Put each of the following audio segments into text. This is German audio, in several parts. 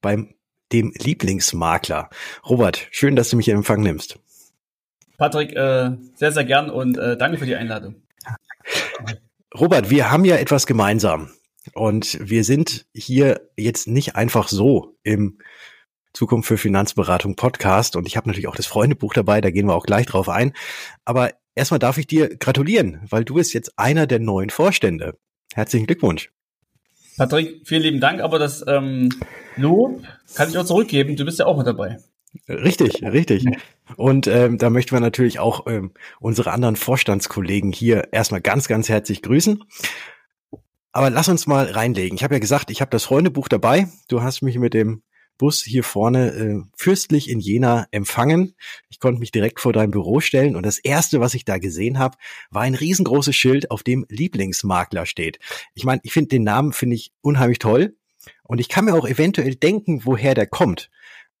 beim dem Lieblingsmakler. Robert, schön, dass du mich in Empfang nimmst. Patrick, äh, sehr, sehr gern und äh, danke für die Einladung. Robert, wir haben ja etwas gemeinsam und wir sind hier jetzt nicht einfach so im Zukunft für Finanzberatung Podcast und ich habe natürlich auch das Freundebuch dabei, da gehen wir auch gleich drauf ein. Aber erstmal darf ich dir gratulieren, weil du bist jetzt einer der neuen Vorstände. Herzlichen Glückwunsch. Patrick, vielen lieben Dank, aber das ähm, Lob kann ich auch zurückgeben. Du bist ja auch mit dabei. Richtig, richtig. Und ähm, da möchten wir natürlich auch ähm, unsere anderen Vorstandskollegen hier erstmal ganz, ganz herzlich grüßen. Aber lass uns mal reinlegen. Ich habe ja gesagt, ich habe das Freundebuch dabei. Du hast mich mit dem Bus hier vorne äh, fürstlich in Jena empfangen. Ich konnte mich direkt vor deinem Büro stellen und das erste, was ich da gesehen habe, war ein riesengroßes Schild, auf dem Lieblingsmakler steht. Ich meine, ich finde den Namen finde ich unheimlich toll und ich kann mir auch eventuell denken, woher der kommt.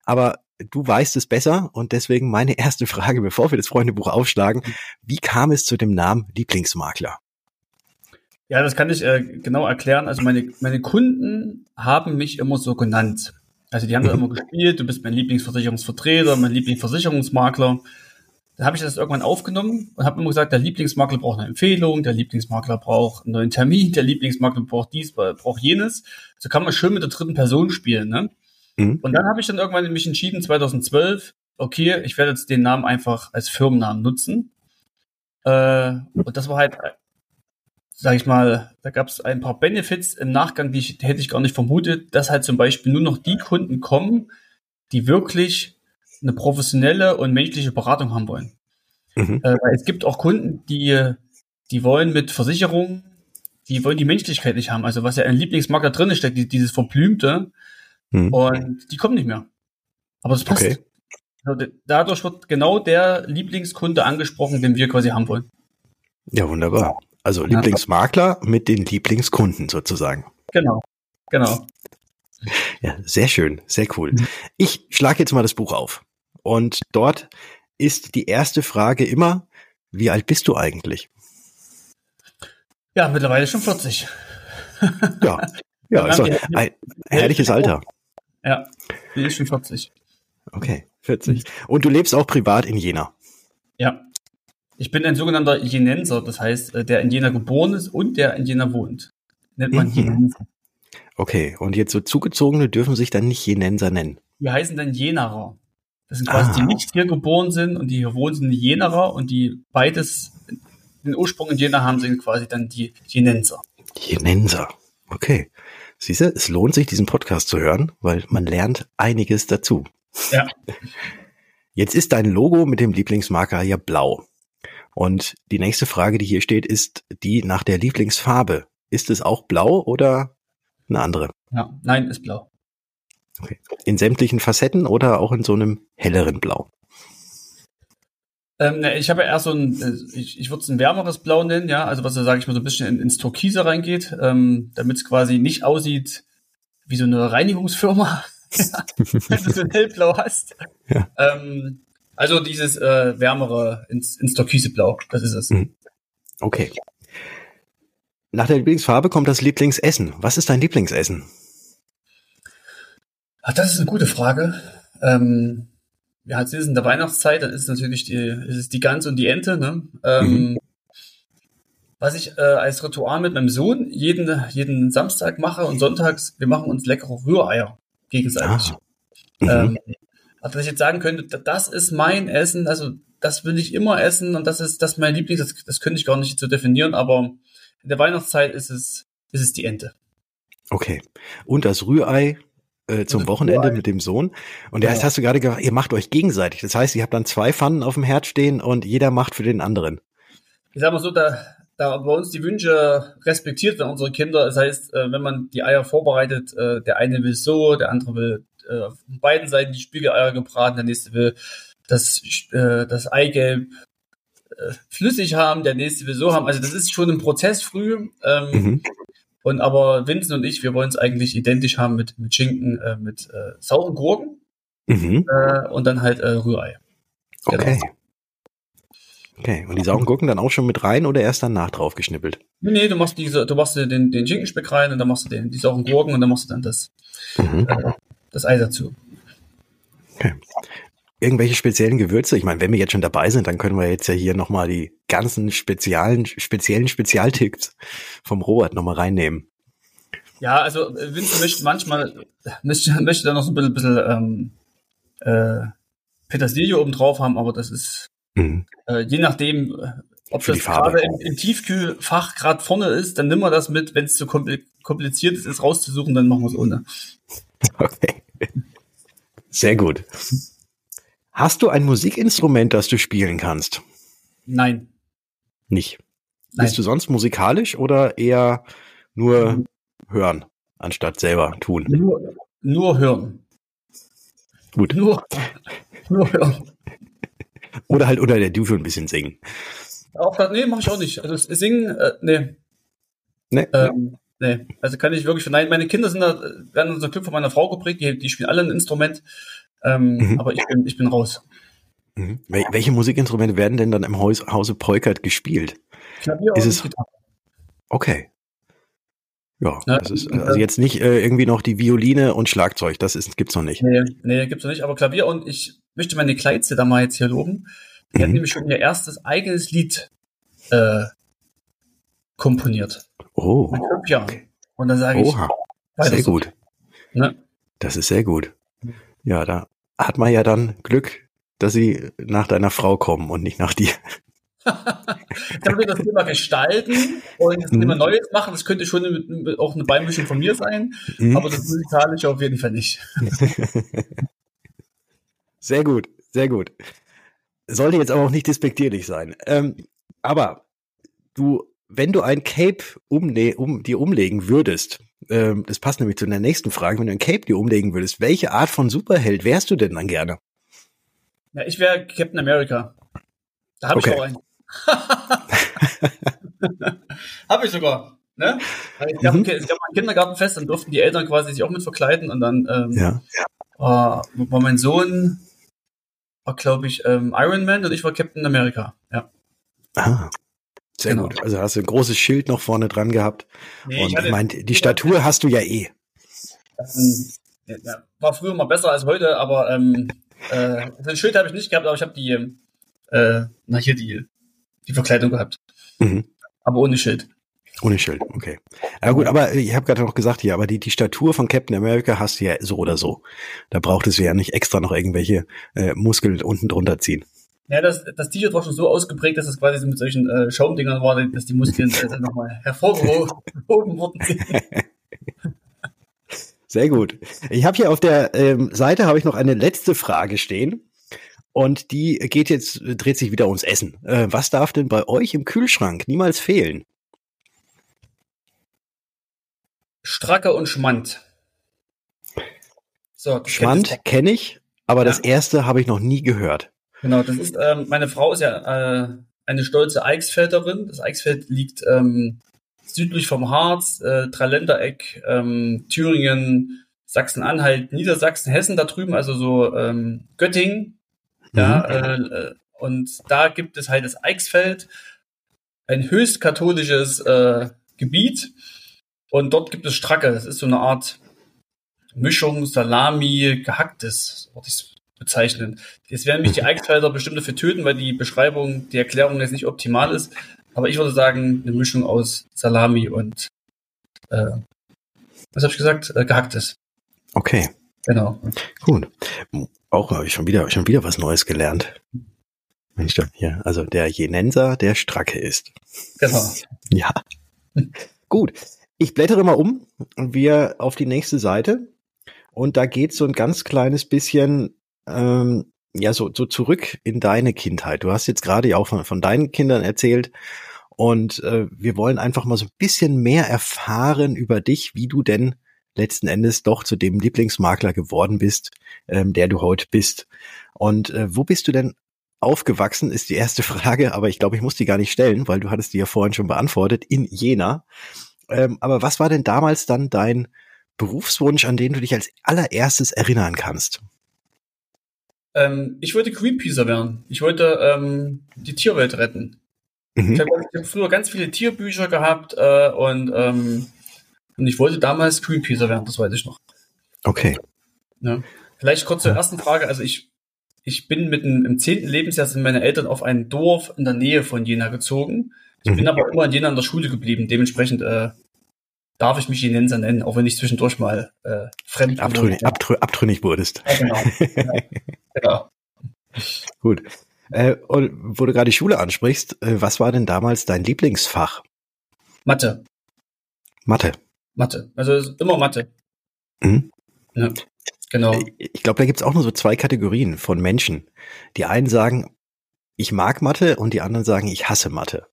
Aber du weißt es besser und deswegen meine erste Frage, bevor wir das Freundebuch aufschlagen, wie kam es zu dem Namen Lieblingsmakler? Ja, das kann ich äh, genau erklären. Also meine, meine Kunden haben mich immer so genannt. Also die haben da immer gespielt, du bist mein Lieblingsversicherungsvertreter, mein Lieblingsversicherungsmakler. Dann habe ich das irgendwann aufgenommen und habe immer gesagt, der Lieblingsmakler braucht eine Empfehlung, der Lieblingsmakler braucht einen neuen Termin, der Lieblingsmakler braucht dies, braucht jenes. So kann man schön mit der dritten Person spielen. Ne? Mhm. Und dann habe ich dann irgendwann mich entschieden, 2012, okay, ich werde jetzt den Namen einfach als Firmennamen nutzen. Äh, und das war halt sag ich mal, da gab es ein paar Benefits im Nachgang, die ich, hätte ich gar nicht vermutet, dass halt zum Beispiel nur noch die Kunden kommen, die wirklich eine professionelle und menschliche Beratung haben wollen. Mhm. Äh, es gibt auch Kunden, die, die wollen mit Versicherungen, die wollen die Menschlichkeit nicht haben. Also was ja ein Lieblingsmarker drin steckt, dieses Verblümte, mhm. und die kommen nicht mehr. Aber das passt. Okay. Also dadurch wird genau der Lieblingskunde angesprochen, den wir quasi haben wollen. Ja, wunderbar. Also Lieblingsmakler mit den Lieblingskunden sozusagen. Genau, genau. Ja, sehr schön, sehr cool. Mhm. Ich schlage jetzt mal das Buch auf. Und dort ist die erste Frage immer, wie alt bist du eigentlich? Ja, mittlerweile schon 40. Ja, ja, also ein herrliches Alter. Ja, die ist schon 40. Okay, 40. Und du lebst auch privat in Jena. Ja. Ich bin ein sogenannter Jenenser, das heißt, äh, der in Jena geboren ist und der in Jena wohnt. Nennt man mhm. Jenenser. Okay, und jetzt so Zugezogene dürfen sich dann nicht Jenenser nennen. Die heißen dann Jenerer. Das sind quasi ah. die nicht hier geboren sind und die hier wohnen, sind Jenerer und die beides den Ursprung in Jena haben, sind quasi dann die Jenenser. Jenenser, okay. Siehst du, es lohnt sich, diesen Podcast zu hören, weil man lernt einiges dazu. Ja. Jetzt ist dein Logo mit dem Lieblingsmarker ja blau. Und die nächste Frage, die hier steht, ist die nach der Lieblingsfarbe. Ist es auch blau oder eine andere? Ja, nein, ist blau. Okay. In sämtlichen Facetten oder auch in so einem helleren Blau? Ähm, ich habe ja erst so ein, äh, ich, ich würde es ein wärmeres Blau nennen, ja, also was da sage ich mal so ein bisschen in, ins Türkise reingeht, ähm, damit es quasi nicht aussieht wie so eine Reinigungsfirma, wenn du so ein hellblau hast. Ja. Ähm, also dieses äh, wärmere ins, ins Türkiseblau, das ist es. Mhm. Okay. Nach der Lieblingsfarbe kommt das Lieblingsessen. Was ist dein Lieblingsessen? Ach, das ist eine gute Frage. Ähm, ja, jetzt ist es in der Weihnachtszeit, dann ist natürlich die, ist es die Gans und die Ente. Ne? Ähm, mhm. Was ich äh, als Ritual mit meinem Sohn jeden, jeden Samstag mache und sonntags, wir machen uns leckere Rühreier gegenseitig. Ah. Mhm. Ähm, also, dass ich jetzt sagen könnte, das ist mein Essen, also das will ich immer essen und das ist das ist mein Lieblings, das, das könnte ich gar nicht so definieren, aber in der Weihnachtszeit ist es, ist es die Ente. Okay. Und das Rührei äh, zum Wochenende mit dem Sohn. Und der ja. heißt, hast du gerade gesagt, ihr macht euch gegenseitig. Das heißt, ihr habt dann zwei Pfannen auf dem Herd stehen und jeder macht für den anderen. Ich sag mal so, da, da bei uns die Wünsche respektiert werden unsere Kinder. Das heißt, äh, wenn man die Eier vorbereitet, äh, der eine will so, der andere will äh, von beiden Seiten die Spiegeleier gebraten, der nächste will das, äh, das Eigelb äh, flüssig haben, der nächste will so haben. Also das ist schon ein Prozess früh. Ähm, mhm. Und aber Vincent und ich, wir wollen es eigentlich identisch haben mit, mit Schinken, äh, mit äh, sauren Gurken mhm. äh, und dann halt äh, Rührei. Genau. Okay. Okay, und die sauren Gurken dann auch schon mit rein oder erst danach drauf geschnippelt? Nee, nee, du machst diese, du machst den, den Schinkenspeck rein und dann machst du den, die sauren Gurken und dann machst du dann das, mhm. äh, das Ei dazu. Okay. Irgendwelche speziellen Gewürze? Ich meine, wenn wir jetzt schon dabei sind, dann können wir jetzt ja hier nochmal die ganzen speziellen, speziellen Spezialtipps vom Robert nochmal reinnehmen. Ja, also Vincent möchte manchmal, möchte, möchte da noch so ein bisschen, bisschen ähm, äh, Petersilie oben drauf haben, aber das ist Mhm. Äh, je nachdem, äh, ob Für das gerade im, im, Tiefkühlfach gerade vorne ist, dann nimm wir das mit. Wenn es zu kompliziert ist, es rauszusuchen, dann machen wir es ohne. Okay. Sehr gut. Hast du ein Musikinstrument, das du spielen kannst? Nein. Nicht. Nein. Bist du sonst musikalisch oder eher nur mhm. hören, anstatt selber tun? Nur, nur hören. Gut. Nur, nur hören. Oder halt unter der Dusche ein bisschen singen. Auch nee, mach ich auch nicht. Also singen, äh, nee. Nee. Ähm, nee. Also kann ich wirklich verneinen. Meine Kinder sind da, werden unser Glück von meiner Frau geprägt, die, die spielen alle ein Instrument. Ähm, mhm. Aber ich bin, ich bin raus. Mhm. Wel welche Musikinstrumente werden denn dann im Haus, Hause Polkert gespielt? Klavier ist es Gitarre. Okay. Ja, ja, das ist also jetzt nicht äh, irgendwie noch die Violine und Schlagzeug, das ist, gibt's noch nicht. Nee, nee, gibt's noch nicht, aber Klavier und ich möchte meine Kleidze da mal jetzt hier loben. Die mhm. hat nämlich schon ihr erstes eigenes Lied äh, komponiert. Oh. Mit fünf Jahren. Und dann sage ich, Oha. sehr so. gut. Ne? Das ist sehr gut. Ja, da hat man ja dann Glück, dass sie nach deiner Frau kommen und nicht nach dir. kann wir das Thema gestalten und das Thema mhm. Neues machen. Das könnte schon auch eine Beimischung von mir sein, mhm. aber das musikalische auf jeden Fall nicht. Sehr gut, sehr gut. Sollte jetzt aber auch nicht despektierlich sein. Ähm, aber du, wenn du ein Cape umle um, dir umlegen würdest, ähm, das passt nämlich zu der nächsten Frage, wenn du ein Cape dir umlegen würdest, welche Art von Superheld wärst du denn dann gerne? Ja, ich wäre Captain America. Da habe okay. ich auch einen. habe ich sogar. Ne? Ich gab, mhm. ich gab ein Kindergartenfest, dann durften die Eltern quasi sich auch mit verkleiden und dann ähm, ja. war, war mein Sohn war, glaube ich, ähm, Iron Man und ich war Captain America. Ja. Ah. Sehr genau. gut. Also hast du ein großes Schild noch vorne dran gehabt. Nee, und ich, ich meine, die Statur hast du ja eh. War früher mal besser als heute, aber ähm, äh, ein Schild habe ich nicht gehabt, aber ich habe die, äh, na hier die, die Verkleidung gehabt. Mhm. Aber ohne Schild. Ohne Schild, okay. Ja gut, aber ich habe gerade noch gesagt hier, aber die, die Statur von Captain America hast du ja so oder so. Da brauchtest du ja nicht extra noch irgendwelche äh, Muskeln unten drunter ziehen. Ja, das, das T-Shirt war schon so ausgeprägt, dass es quasi so mit solchen äh, Schaumdingern war, dass die Muskeln äh, nochmal hervorgehoben wurden. Sehr gut. Ich habe hier auf der ähm, Seite habe ich noch eine letzte Frage stehen. Und die geht jetzt, dreht sich wieder ums Essen. Äh, was darf denn bei euch im Kühlschrank niemals fehlen? Stracke und Schmand. So, Schmand kenne ich, aber ja. das erste habe ich noch nie gehört. Genau, das ist, ähm, meine Frau ist ja äh, eine stolze Eichsfelderin. Das Eichsfeld liegt ähm, südlich vom Harz, äh, Dreiländereck, ähm, Thüringen, Sachsen-Anhalt, Niedersachsen, Hessen da drüben, also so ähm, Göttingen. Mhm. Ja, äh, äh, und da gibt es halt das Eichsfeld, ein höchst katholisches äh, Gebiet. Und dort gibt es Stracke. Das ist so eine Art Mischung Salami, gehacktes, bezeichnen. Jetzt werden mich die Eichfelder bestimmt dafür töten, weil die Beschreibung, die Erklärung jetzt nicht optimal ist. Aber ich würde sagen, eine Mischung aus Salami und äh, was habe ich gesagt? Äh, gehacktes. Okay. Genau. Gut. Auch habe ich schon wieder, schon wieder was Neues gelernt. Mensch, hier, also der Jenenser, der Stracke ist. Genau. Ja. Gut. Ich blättere mal um und wir auf die nächste Seite. Und da geht so ein ganz kleines bisschen, ähm, ja, so, so zurück in deine Kindheit. Du hast jetzt gerade ja auch von, von deinen Kindern erzählt. Und äh, wir wollen einfach mal so ein bisschen mehr erfahren über dich, wie du denn letzten Endes doch zu dem Lieblingsmakler geworden bist, ähm, der du heute bist. Und äh, wo bist du denn aufgewachsen, ist die erste Frage, aber ich glaube, ich muss die gar nicht stellen, weil du hattest die ja vorhin schon beantwortet, in Jena. Ähm, aber was war denn damals dann dein Berufswunsch, an den du dich als allererstes erinnern kannst? Ähm, ich wollte Greenpeacer werden. Ich wollte ähm, die Tierwelt retten. Mhm. Ich habe hab früher ganz viele Tierbücher gehabt äh, und, ähm, und ich wollte damals Greenpeacer werden, das weiß ich noch. Okay. Ja. Vielleicht kurz zur ersten Frage. Also ich, ich bin mit dem, im zehnten Lebensjahr sind meine Eltern auf ein Dorf in der Nähe von Jena gezogen. Ich mhm. bin aber immer in Jena in der Schule geblieben. Dementsprechend äh, darf ich mich Jenenser nennen, auch wenn ich zwischendurch mal äh, fremd abtrünnig, abtrü abtrünnig wurdest. Ja, genau. ja, genau. Gut. Äh, und wo du gerade die Schule ansprichst, äh, was war denn damals dein Lieblingsfach? Mathe. Mathe. Mathe. Also immer Mathe. Mhm. Ja, genau. Äh, ich glaube, da gibt's auch nur so zwei Kategorien von Menschen. Die einen sagen, ich mag Mathe und die anderen sagen, ich hasse Mathe.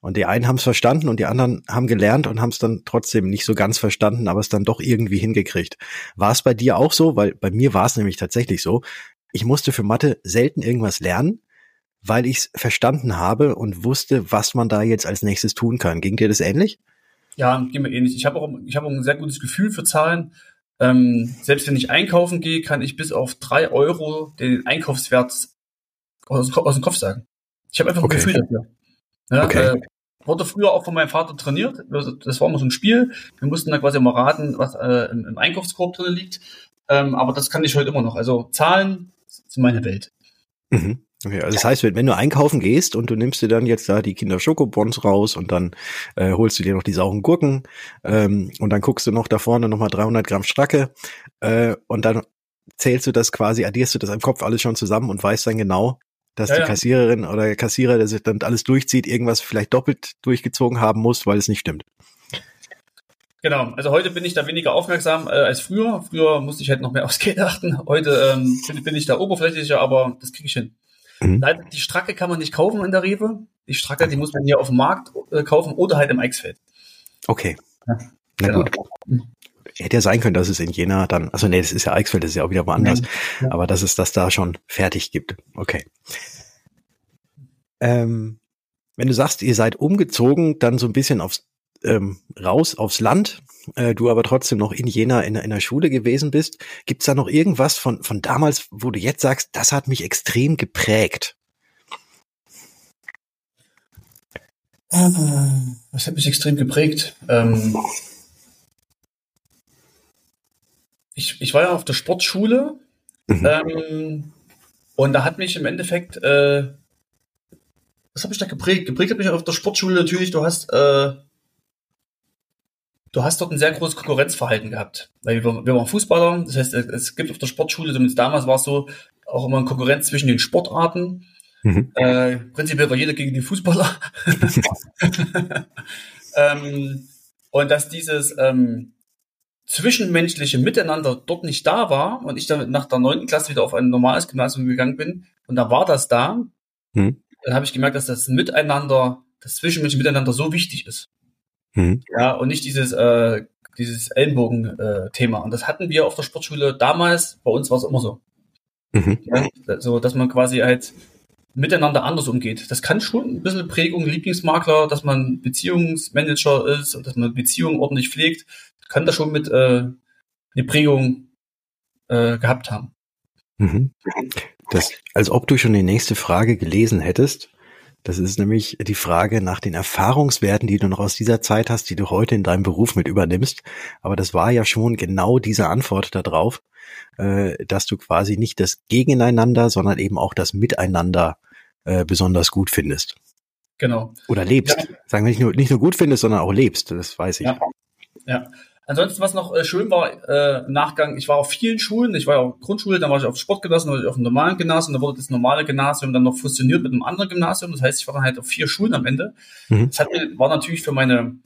Und die einen haben es verstanden und die anderen haben gelernt und haben es dann trotzdem nicht so ganz verstanden, aber es dann doch irgendwie hingekriegt. War es bei dir auch so? Weil bei mir war es nämlich tatsächlich so. Ich musste für Mathe selten irgendwas lernen, weil ich es verstanden habe und wusste, was man da jetzt als nächstes tun kann. Ging dir das ähnlich? Ja, ging mir ähnlich. Ich habe auch, ich habe auch ein sehr gutes Gefühl für Zahlen. Ähm, selbst wenn ich einkaufen gehe, kann ich bis auf drei Euro den Einkaufswert aus, aus dem Kopf sagen. Ich habe einfach okay. ein Gefühl dafür. Ja, okay. Äh, wurde früher auch von meinem Vater trainiert. Das war immer so ein Spiel. Wir mussten da quasi immer raten, was äh, im, im, Einkaufskorb drin liegt. Ähm, aber das kann ich heute immer noch. Also Zahlen sind meine Welt. Mhm. Okay, also das heißt, wenn, wenn, du einkaufen gehst und du nimmst dir dann jetzt da die Kinder Schokobons raus und dann äh, holst du dir noch die sauren Gurken ähm, und dann guckst du noch da vorne nochmal 300 Gramm Stracke äh, und dann zählst du das quasi, addierst du das im Kopf alles schon zusammen und weißt dann genau, dass ja, die Kassiererin oder der Kassierer, der sich dann alles durchzieht, irgendwas vielleicht doppelt durchgezogen haben muss, weil es nicht stimmt. Genau, also heute bin ich da weniger aufmerksam äh, als früher. Früher musste ich halt noch mehr aufs Geld achten. Heute ähm, bin, bin, ich da oberflächlicher, aber das kriege ich hin. Mhm. Die Stracke kann man nicht kaufen in der Rewe. Die Stracke, die muss man hier auf dem Markt äh, kaufen oder halt im Eichsfeld. Okay. Ja, Na genau. gut. Hätte ja sein können, dass es in Jena dann, also nee, das ist ja Eichsfeld, das ist ja auch wieder woanders, ja. aber dass es das da schon fertig gibt. Okay. Ähm, wenn du sagst, ihr seid umgezogen, dann so ein bisschen aufs ähm, raus aufs Land, äh, du aber trotzdem noch in Jena in, in der Schule gewesen bist, gibt's da noch irgendwas von, von damals, wo du jetzt sagst, das hat mich extrem geprägt? Was hat mich extrem geprägt? Ähm, ich, ich war ja auf der Sportschule mhm. ähm, und da hat mich im Endeffekt, äh, was habe ich da geprägt? Geprägt hat mich auf der Sportschule natürlich, du hast, äh, du hast dort ein sehr großes Konkurrenzverhalten gehabt. Weil wir, wir waren Fußballer, das heißt, es gibt auf der Sportschule, zumindest damals war es so, auch immer eine Konkurrenz zwischen den Sportarten. Mhm. Äh, prinzipiell war jeder gegen die Fußballer. ähm, und dass dieses, ähm, zwischenmenschliche Miteinander dort nicht da war und ich dann nach der neunten Klasse wieder auf ein normales Gymnasium gegangen bin und da war das da, hm. dann habe ich gemerkt, dass das Miteinander, das zwischenmenschliche Miteinander so wichtig ist. Hm. Ja, und nicht dieses, äh, dieses Ellenbogen-Thema. und das hatten wir auf der Sportschule damals, bei uns war es immer so. Mhm. Ja, so, dass man quasi halt miteinander anders umgeht. Das kann schon ein bisschen Prägung, Lieblingsmakler, dass man Beziehungsmanager ist und dass man Beziehungen ordentlich pflegt kann da schon mit äh, eine Prägung äh, gehabt haben. Mhm. Das, als ob du schon die nächste Frage gelesen hättest. Das ist nämlich die Frage nach den Erfahrungswerten, die du noch aus dieser Zeit hast, die du heute in deinem Beruf mit übernimmst. Aber das war ja schon genau diese Antwort darauf, äh, dass du quasi nicht das Gegeneinander, sondern eben auch das Miteinander äh, besonders gut findest. Genau. Oder lebst. Ja. Sagen wir nicht nur, nicht nur gut findest, sondern auch lebst. Das weiß ich. Ja. ja. Ansonsten, was noch äh, schön war äh, im Nachgang, ich war auf vielen Schulen, ich war ja auf Grundschule, dann war ich auf Sportgymnasium, dann war ich auf dem normalen Gymnasium, dann wurde das normale Gymnasium dann noch fusioniert mit einem anderen Gymnasium. Das heißt, ich war dann halt auf vier Schulen am Ende. Mhm. Das hat, war natürlich für meine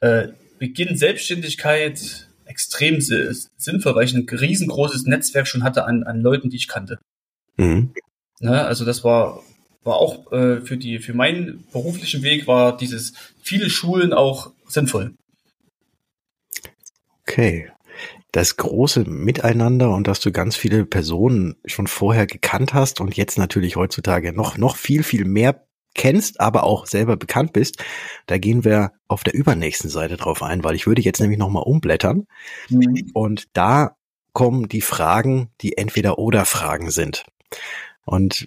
äh, Beginn Selbstständigkeit extrem sinnvoll, weil ich ein riesengroßes Netzwerk schon hatte an, an Leuten, die ich kannte. Mhm. Ne, also das war war auch äh, für die für meinen beruflichen Weg war dieses viele Schulen auch sinnvoll. Okay. Das große Miteinander und dass du ganz viele Personen schon vorher gekannt hast und jetzt natürlich heutzutage noch, noch viel, viel mehr kennst, aber auch selber bekannt bist, da gehen wir auf der übernächsten Seite drauf ein, weil ich würde jetzt nämlich nochmal umblättern. Mhm. Und da kommen die Fragen, die entweder oder Fragen sind. Und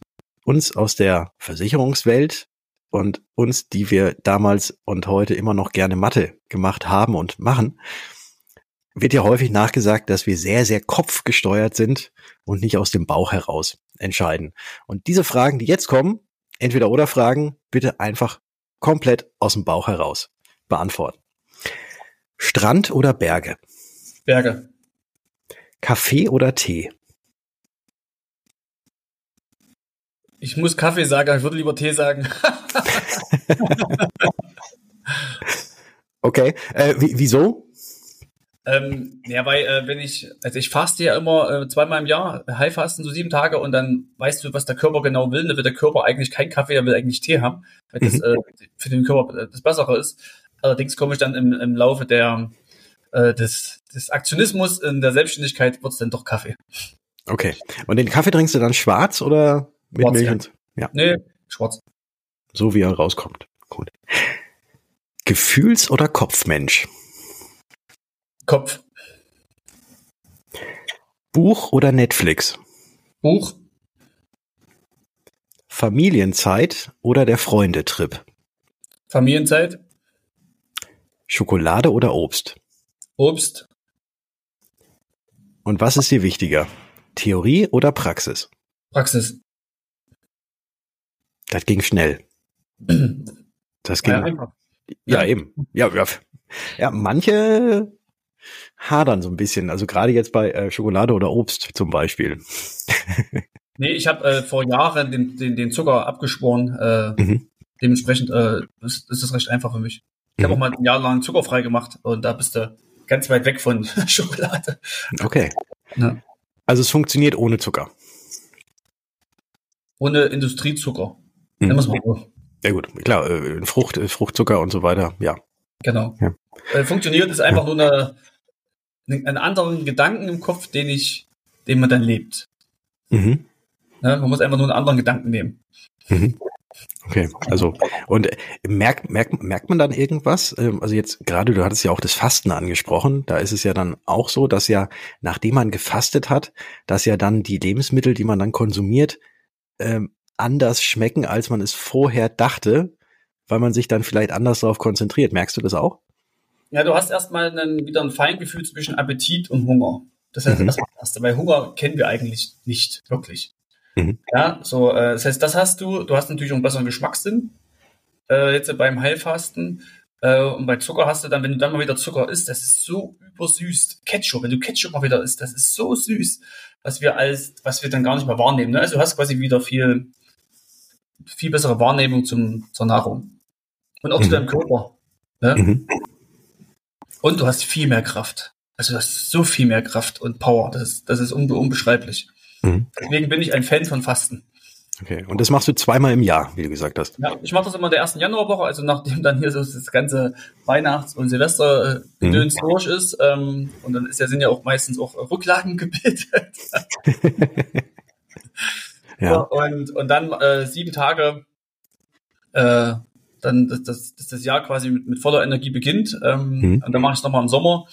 uns aus der Versicherungswelt und uns, die wir damals und heute immer noch gerne Mathe gemacht haben und machen, wird ja häufig nachgesagt, dass wir sehr, sehr kopfgesteuert sind und nicht aus dem Bauch heraus entscheiden. Und diese Fragen, die jetzt kommen, entweder oder Fragen, bitte einfach komplett aus dem Bauch heraus beantworten. Strand oder Berge? Berge. Kaffee oder Tee? Ich muss Kaffee sagen, ich würde lieber Tee sagen. okay, äh, wieso? Ähm, ja, weil äh, wenn ich, also ich faste ja immer äh, zweimal im Jahr, Heilfasten, so sieben Tage und dann weißt du, was der Körper genau will. Dann will der Körper eigentlich kein Kaffee, er will eigentlich Tee haben, weil das mhm. äh, für den Körper das Bessere ist. Allerdings komme ich dann im, im Laufe der äh, des, des Aktionismus in der Selbstständigkeit wird es dann doch Kaffee. Okay. Und den Kaffee trinkst du dann schwarz oder mit schwarz, Milch? Und, ja. Nee, schwarz. So wie er rauskommt. Gut. Gefühls- oder Kopfmensch? Kopf. Buch oder Netflix? Buch. Familienzeit oder der Freundetrip? Familienzeit. Schokolade oder Obst? Obst. Und was ist dir wichtiger? Theorie oder Praxis? Praxis. Das ging schnell. Das ging. Ja, ja, eben. Ja, ja. Ja, manche hadern so ein bisschen. Also gerade jetzt bei äh, Schokolade oder Obst zum Beispiel. nee, ich habe äh, vor Jahren den, den, den Zucker abgeschworen. Äh, mhm. Dementsprechend äh, ist, ist das recht einfach für mich. Ich mhm. habe auch mal ein Jahr lang zuckerfrei gemacht und da bist du ganz weit weg von Schokolade. Okay. Ja. Also es funktioniert ohne Zucker. Ohne Industriezucker. Mhm. Ja gut, klar, äh, Frucht, äh, Fruchtzucker und so weiter, ja. Genau. Ja. Äh, funktioniert ist einfach ja. nur eine, einen anderen Gedanken im Kopf, den ich, den man dann lebt. Mhm. Ja, man muss einfach nur einen anderen Gedanken nehmen. Mhm. Okay, also und merkt, merkt, merkt man dann irgendwas? Ähm, also jetzt gerade, du hattest ja auch das Fasten angesprochen, da ist es ja dann auch so, dass ja, nachdem man gefastet hat, dass ja dann die Lebensmittel, die man dann konsumiert, ähm, anders schmecken, als man es vorher dachte, weil man sich dann vielleicht anders darauf konzentriert. Merkst du das auch? Ja, du hast erstmal einen, wieder ein Feingefühl zwischen Appetit und Hunger. Das heißt, mhm. das erste, weil Hunger kennen wir eigentlich nicht wirklich. Mhm. Ja, so, äh, das heißt, das hast du. Du hast natürlich auch einen besseren Geschmackssinn. Äh, jetzt beim Heilfasten. Äh, und bei Zucker hast du dann, wenn du dann mal wieder Zucker isst, das ist so übersüßt. Ketchup, wenn du Ketchup mal wieder isst, das ist so süß, was wir als, was wir dann gar nicht mehr wahrnehmen. Ne? Also du hast quasi wieder viel, viel bessere Wahrnehmung zum, zur Nahrung. Und auch mhm. zu deinem Körper. Ne? Mhm. Und du hast viel mehr Kraft. Also du hast so viel mehr Kraft und Power. Das ist, das ist unbe unbeschreiblich. Mhm. Deswegen bin ich ein Fan von Fasten. Okay, und das machst du zweimal im Jahr, wie du gesagt hast. Ja, ich mache das immer in der ersten Januarwoche, also nachdem dann hier so das ganze Weihnachts- und Silvestergedöns mhm. durch ist. Ähm, und dann ist ja, sind ja auch meistens auch Rücklagen gebildet. ja. Und, und dann äh, sieben Tage äh, dann dass, dass, dass das Jahr quasi mit, mit voller Energie beginnt. Ähm, mhm. Und dann mache ich es nochmal im Sommer,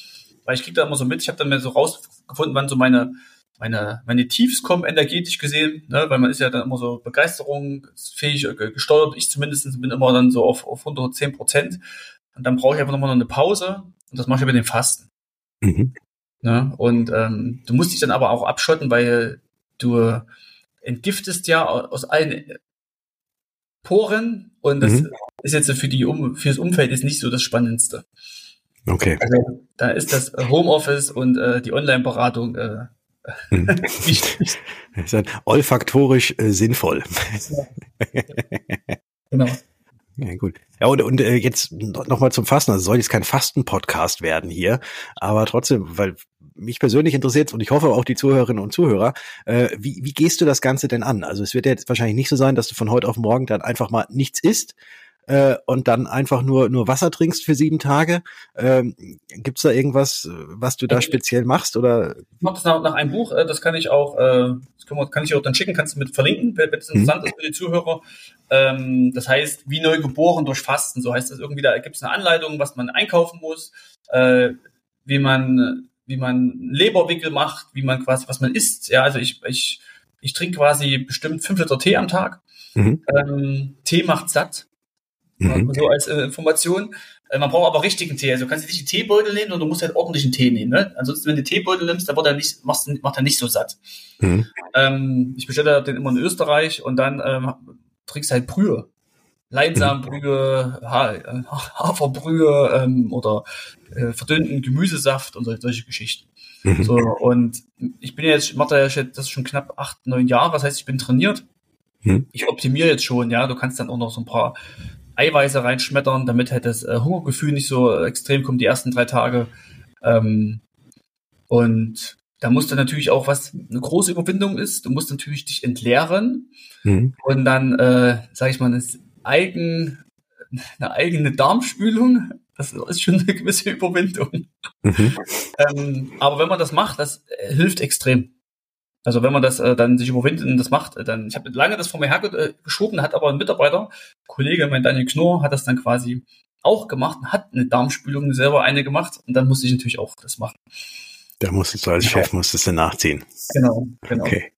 weil ich kriege da immer so mit, ich habe dann mir so rausgefunden, wann so meine, meine, meine Tiefs kommen, energetisch gesehen, ne? weil man ist ja dann immer so begeisterungsfähig äh, gesteuert. Ich zumindest bin immer dann so auf, auf 110 Prozent. Und dann brauche ich einfach nochmal noch eine Pause und das mache ich über den Fasten. Mhm. Ne? Und ähm, du musst dich dann aber auch abschotten, weil du entgiftest ja aus allen Poren und das mhm. ist jetzt für die um, fürs Umfeld ist nicht so das Spannendste. Okay. Also da ist das Homeoffice und äh, die Online-Beratung äh, wichtig. ist dann olfaktorisch äh, sinnvoll. Ja. genau. Ja, gut. Ja, und, und äh, jetzt nochmal zum Fasten. Also soll jetzt kein Fasten-Podcast werden hier, aber trotzdem, weil mich persönlich interessiert und ich hoffe auch die Zuhörerinnen und Zuhörer, äh, wie, wie gehst du das Ganze denn an? Also es wird ja jetzt wahrscheinlich nicht so sein, dass du von heute auf morgen dann einfach mal nichts isst, äh, und dann einfach nur nur Wasser trinkst für sieben Tage. Ähm, Gibt da irgendwas, was du da speziell machst oder? Ich mache das nach, nach einem Buch. Äh, das kann ich auch, äh, das kann, man, kann ich auch dann schicken. Kannst du mit verlinken, wenn es interessant mhm. ist für die Zuhörer. Ähm, das heißt, wie neu geboren durch Fasten. So heißt das irgendwie. Da gibt es eine Anleitung, was man einkaufen muss, äh, wie man wie man Leberwickel macht, wie man quasi was man isst. Ja, also ich ich ich trinke quasi bestimmt fünf Liter Tee am Tag. Mhm. Ähm, Tee macht satt. Mhm. So als äh, Information. Äh, man braucht aber richtigen Tee. Also du kannst nicht die Teebeutel nehmen und du musst halt ordentlichen Tee nehmen. Ne? Ansonsten, wenn du Teebeutel nimmst, dann wird er nicht, machst, macht er nicht so satt. Mhm. Ähm, ich bestelle den immer in Österreich und dann ähm, trinkst halt Brühe. Leinsamenbrühe, ha Haferbrühe ähm, oder äh, verdünnten Gemüsesaft und solche Geschichten. Mhm. So, und ich bin jetzt, ich mache das schon knapp acht, neun Jahre, das heißt, ich bin trainiert. Mhm. Ich optimiere jetzt schon, ja. Du kannst dann auch noch so ein paar Eiweiße reinschmettern, damit halt das äh, Hungergefühl nicht so extrem kommt, die ersten drei Tage. Ähm, und da musst du natürlich auch, was eine große Überwindung ist, du musst natürlich dich entleeren mhm. und dann, äh, sag ich mal, eine, eigen, eine eigene Darmspülung das ist schon eine gewisse Überwindung. Mhm. Ähm, aber wenn man das macht, das äh, hilft extrem. Also wenn man das äh, dann sich überwindet und das macht, äh, dann, ich habe lange das vor mir hergeschoben, hat aber ein Mitarbeiter, Kollege, mein Daniel Knorr, hat das dann quasi auch gemacht und hat eine Darmspülung selber eine gemacht und dann musste ich natürlich auch das machen. Da musstest du als Chef musstest du nachziehen. Genau, genau. Okay.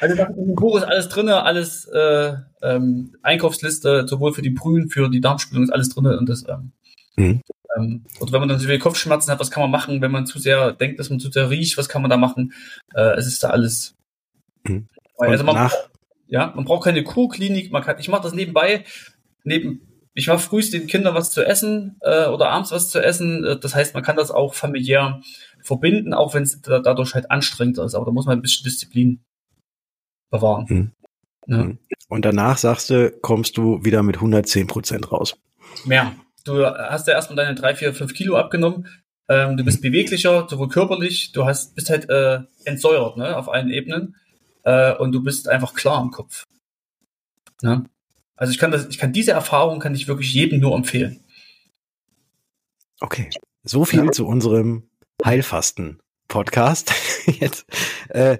Also da im Buch ist alles drinne, alles äh, ähm, Einkaufsliste, sowohl für die Brühen, für die Darmspülung ist alles drinne und das ähm, Mhm. Ähm, oder wenn man dann so viele Kopfschmerzen hat, was kann man machen? Wenn man zu sehr denkt, dass man zu sehr riecht, was kann man da machen? Äh, es ist da alles. Mhm. Also man, braucht, ja, man braucht keine Kurklinik. Man kann, ich mache das nebenbei. Neben, ich mache frühst den Kindern was zu essen äh, oder abends was zu essen. Äh, das heißt, man kann das auch familiär verbinden, auch wenn es da, dadurch halt anstrengend ist. Aber da muss man ein bisschen Disziplin bewahren. Mhm. Ja. Mhm. Und danach sagst du, kommst du wieder mit 110 Prozent raus. Mehr du hast ja erstmal deine drei, vier, fünf Kilo abgenommen. Ähm, du bist beweglicher, sowohl körperlich, du hast, bist halt äh, entsäuert, ne, auf allen Ebenen. Äh, und du bist einfach klar im Kopf. Ne? Also ich kann das, ich kann diese Erfahrung kann ich wirklich jedem nur empfehlen. Okay. So viel ja. zu unserem Heilfasten-Podcast. Jetzt äh,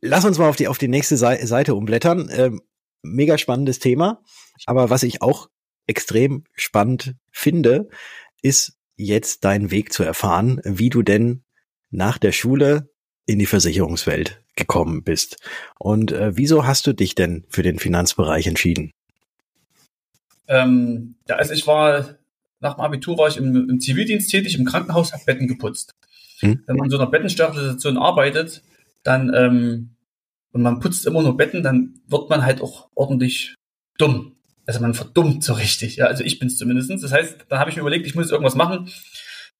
lass uns mal auf die auf die nächste Seite umblättern. Ähm, mega spannendes Thema. Aber was ich auch extrem spannend finde, ist jetzt dein Weg zu erfahren, wie du denn nach der Schule in die Versicherungswelt gekommen bist. Und äh, wieso hast du dich denn für den Finanzbereich entschieden? Ähm, ja, also ich war nach dem Abitur war ich im, im Zivildienst tätig, im Krankenhaus, habe Betten geputzt. Hm. Wenn man in so einer Bettensterilisation arbeitet, dann ähm, und man putzt immer nur Betten, dann wird man halt auch ordentlich dumm also man verdummt so richtig. Ja, also ich bin es zumindest. Das heißt, dann habe ich mir überlegt, ich muss irgendwas machen.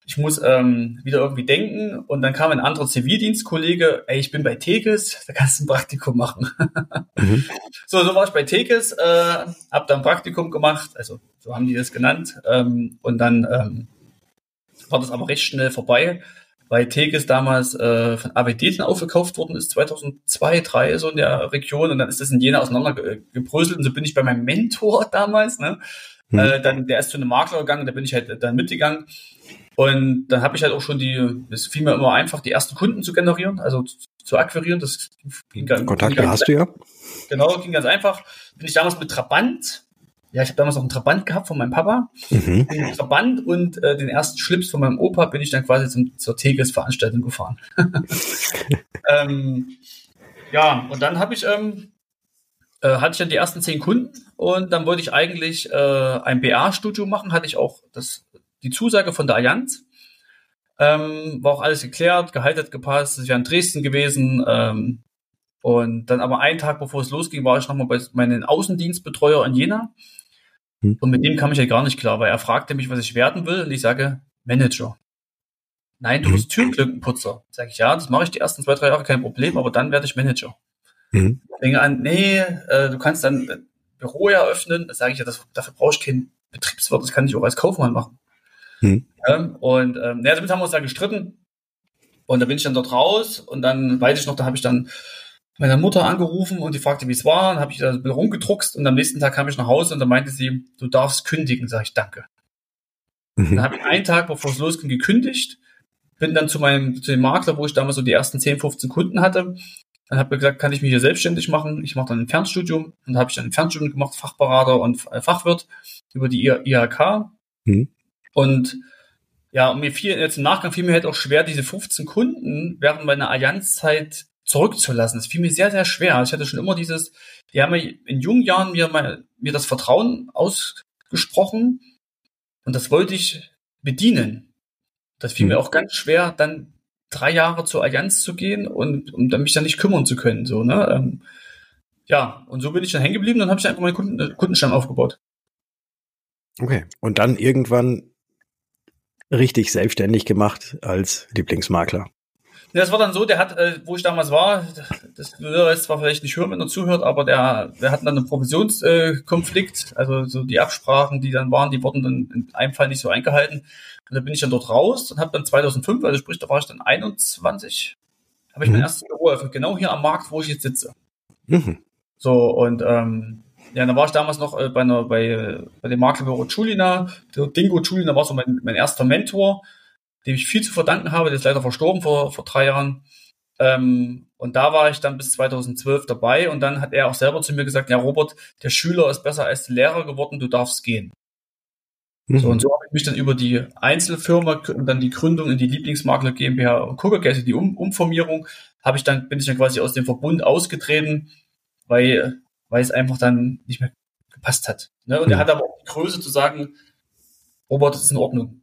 Ich muss ähm, wieder irgendwie denken. Und dann kam ein anderer Zivildienstkollege, ey, ich bin bei Tekes, da kannst du ein Praktikum machen. mhm. So, so war ich bei Tekes, äh, habe dann ein Praktikum gemacht, also so haben die das genannt. Ähm, und dann ähm, war das aber recht schnell vorbei weil Tegis damals äh, von AWD aufgekauft worden ist, 2002, 2003 so in der Region und dann ist das in Jena auseinandergebröselt und so bin ich bei meinem Mentor damals, ne? Mhm. Äh, dann, der ist zu einem Makler gegangen, da bin ich halt dann mitgegangen und dann habe ich halt auch schon die, es fiel mir immer einfach, die ersten Kunden zu generieren, also zu, zu akquirieren, das ging ganz Kontakte ganz, hast du ja. Genau, ging ganz einfach. Bin ich damals mit Trabant ja, ich habe damals noch einen Trabant gehabt von meinem Papa. Mhm. Den Trabant und äh, den ersten Schlips von meinem Opa bin ich dann quasi zum, zur Tegels-Veranstaltung gefahren. ähm, ja, und dann habe ich, ähm, äh, hatte ich dann die ersten zehn Kunden und dann wollte ich eigentlich äh, ein BA-Studio machen, hatte ich auch das, die Zusage von der Allianz. Ähm, war auch alles geklärt, Gehalt hat gepasst, ich wäre in Dresden gewesen. Ähm, und dann aber einen Tag bevor es losging, war ich nochmal bei meinem Außendienstbetreuer in Jena. Hm. Und mit dem kam ich ja gar nicht klar, weil er fragte mich, was ich werden will, und ich sage, Manager. Nein, du hm. bist Türklückenputzer. Sag ich, ja, das mache ich die ersten zwei, drei Jahre, kein Problem, aber dann werde ich Manager. Mhm. Fing an, nee, äh, du kannst dann ein Büro eröffnen. Da sage ich ja, das, dafür brauche ich keinen Betriebswirt, das kann ich auch als Kaufmann machen. Mhm. Ja, und ähm, ja, damit haben wir uns dann gestritten. Und da bin ich dann dort raus und dann weiß ich noch, da habe ich dann meiner Mutter angerufen und die fragte, wie es war. Dann habe ich da ein bisschen rumgedruckst und am nächsten Tag kam ich nach Hause und dann meinte sie, du darfst kündigen. Sag ich, danke. Mhm. Dann habe ich einen Tag, bevor es losging, gekündigt, bin dann zu meinem zu dem Makler, wo ich damals so die ersten 10, 15 Kunden hatte. Dann habe ich gesagt, kann ich mich hier selbstständig machen? Ich mache dann ein Fernstudium und habe ich dann ein Fernstudium gemacht, Fachberater und Fachwirt über die IHK. Mhm. Und ja, und mir fiel jetzt im Nachgang fiel mir halt auch schwer, diese 15 Kunden während meiner Allianzzeit zurückzulassen. Das fiel mir sehr, sehr schwer. Ich hatte schon immer dieses, die haben mir in jungen Jahren mir, mal, mir das Vertrauen ausgesprochen und das wollte ich bedienen. Das fiel mhm. mir auch ganz schwer, dann drei Jahre zur Allianz zu gehen und um mich dann nicht kümmern zu können. So, ne? Ähm, ja, und so bin ich dann hängen geblieben, dann habe ich einfach meinen Kunden, äh, Kundenstamm aufgebaut. Okay. Und dann irgendwann richtig selbstständig gemacht als Lieblingsmakler. Das war dann so, der hat, äh, wo ich damals war, das würde jetzt zwar vielleicht nicht hören, wenn er zuhört, aber der, der hat dann einen Provisionskonflikt, äh, also so die Absprachen, die dann waren, die wurden dann in einem Fall nicht so eingehalten. Und dann bin ich dann dort raus und habe dann 2005, also sprich, da war ich dann 21, habe ich mhm. mein erstes Büro eröffnet, genau hier am Markt, wo ich jetzt sitze. Mhm. So, und ähm, ja, dann war ich damals noch äh, bei, einer, bei, bei dem Maklerbüro. Der Dingo Julina war so mein, mein erster Mentor dem ich viel zu verdanken habe. Der ist leider verstorben vor, vor drei Jahren. Ähm, und da war ich dann bis 2012 dabei und dann hat er auch selber zu mir gesagt, ja Robert, der Schüler ist besser als der Lehrer geworden, du darfst gehen. Mhm. So, und so habe ich mich dann über die Einzelfirma und dann die Gründung in die Lieblingsmakler GmbH und also die um Umformierung, habe ich dann, bin ich dann quasi aus dem Verbund ausgetreten, weil, weil es einfach dann nicht mehr gepasst hat. Ne? Und mhm. er hat aber auch die Größe zu sagen, Robert, das ist in Ordnung.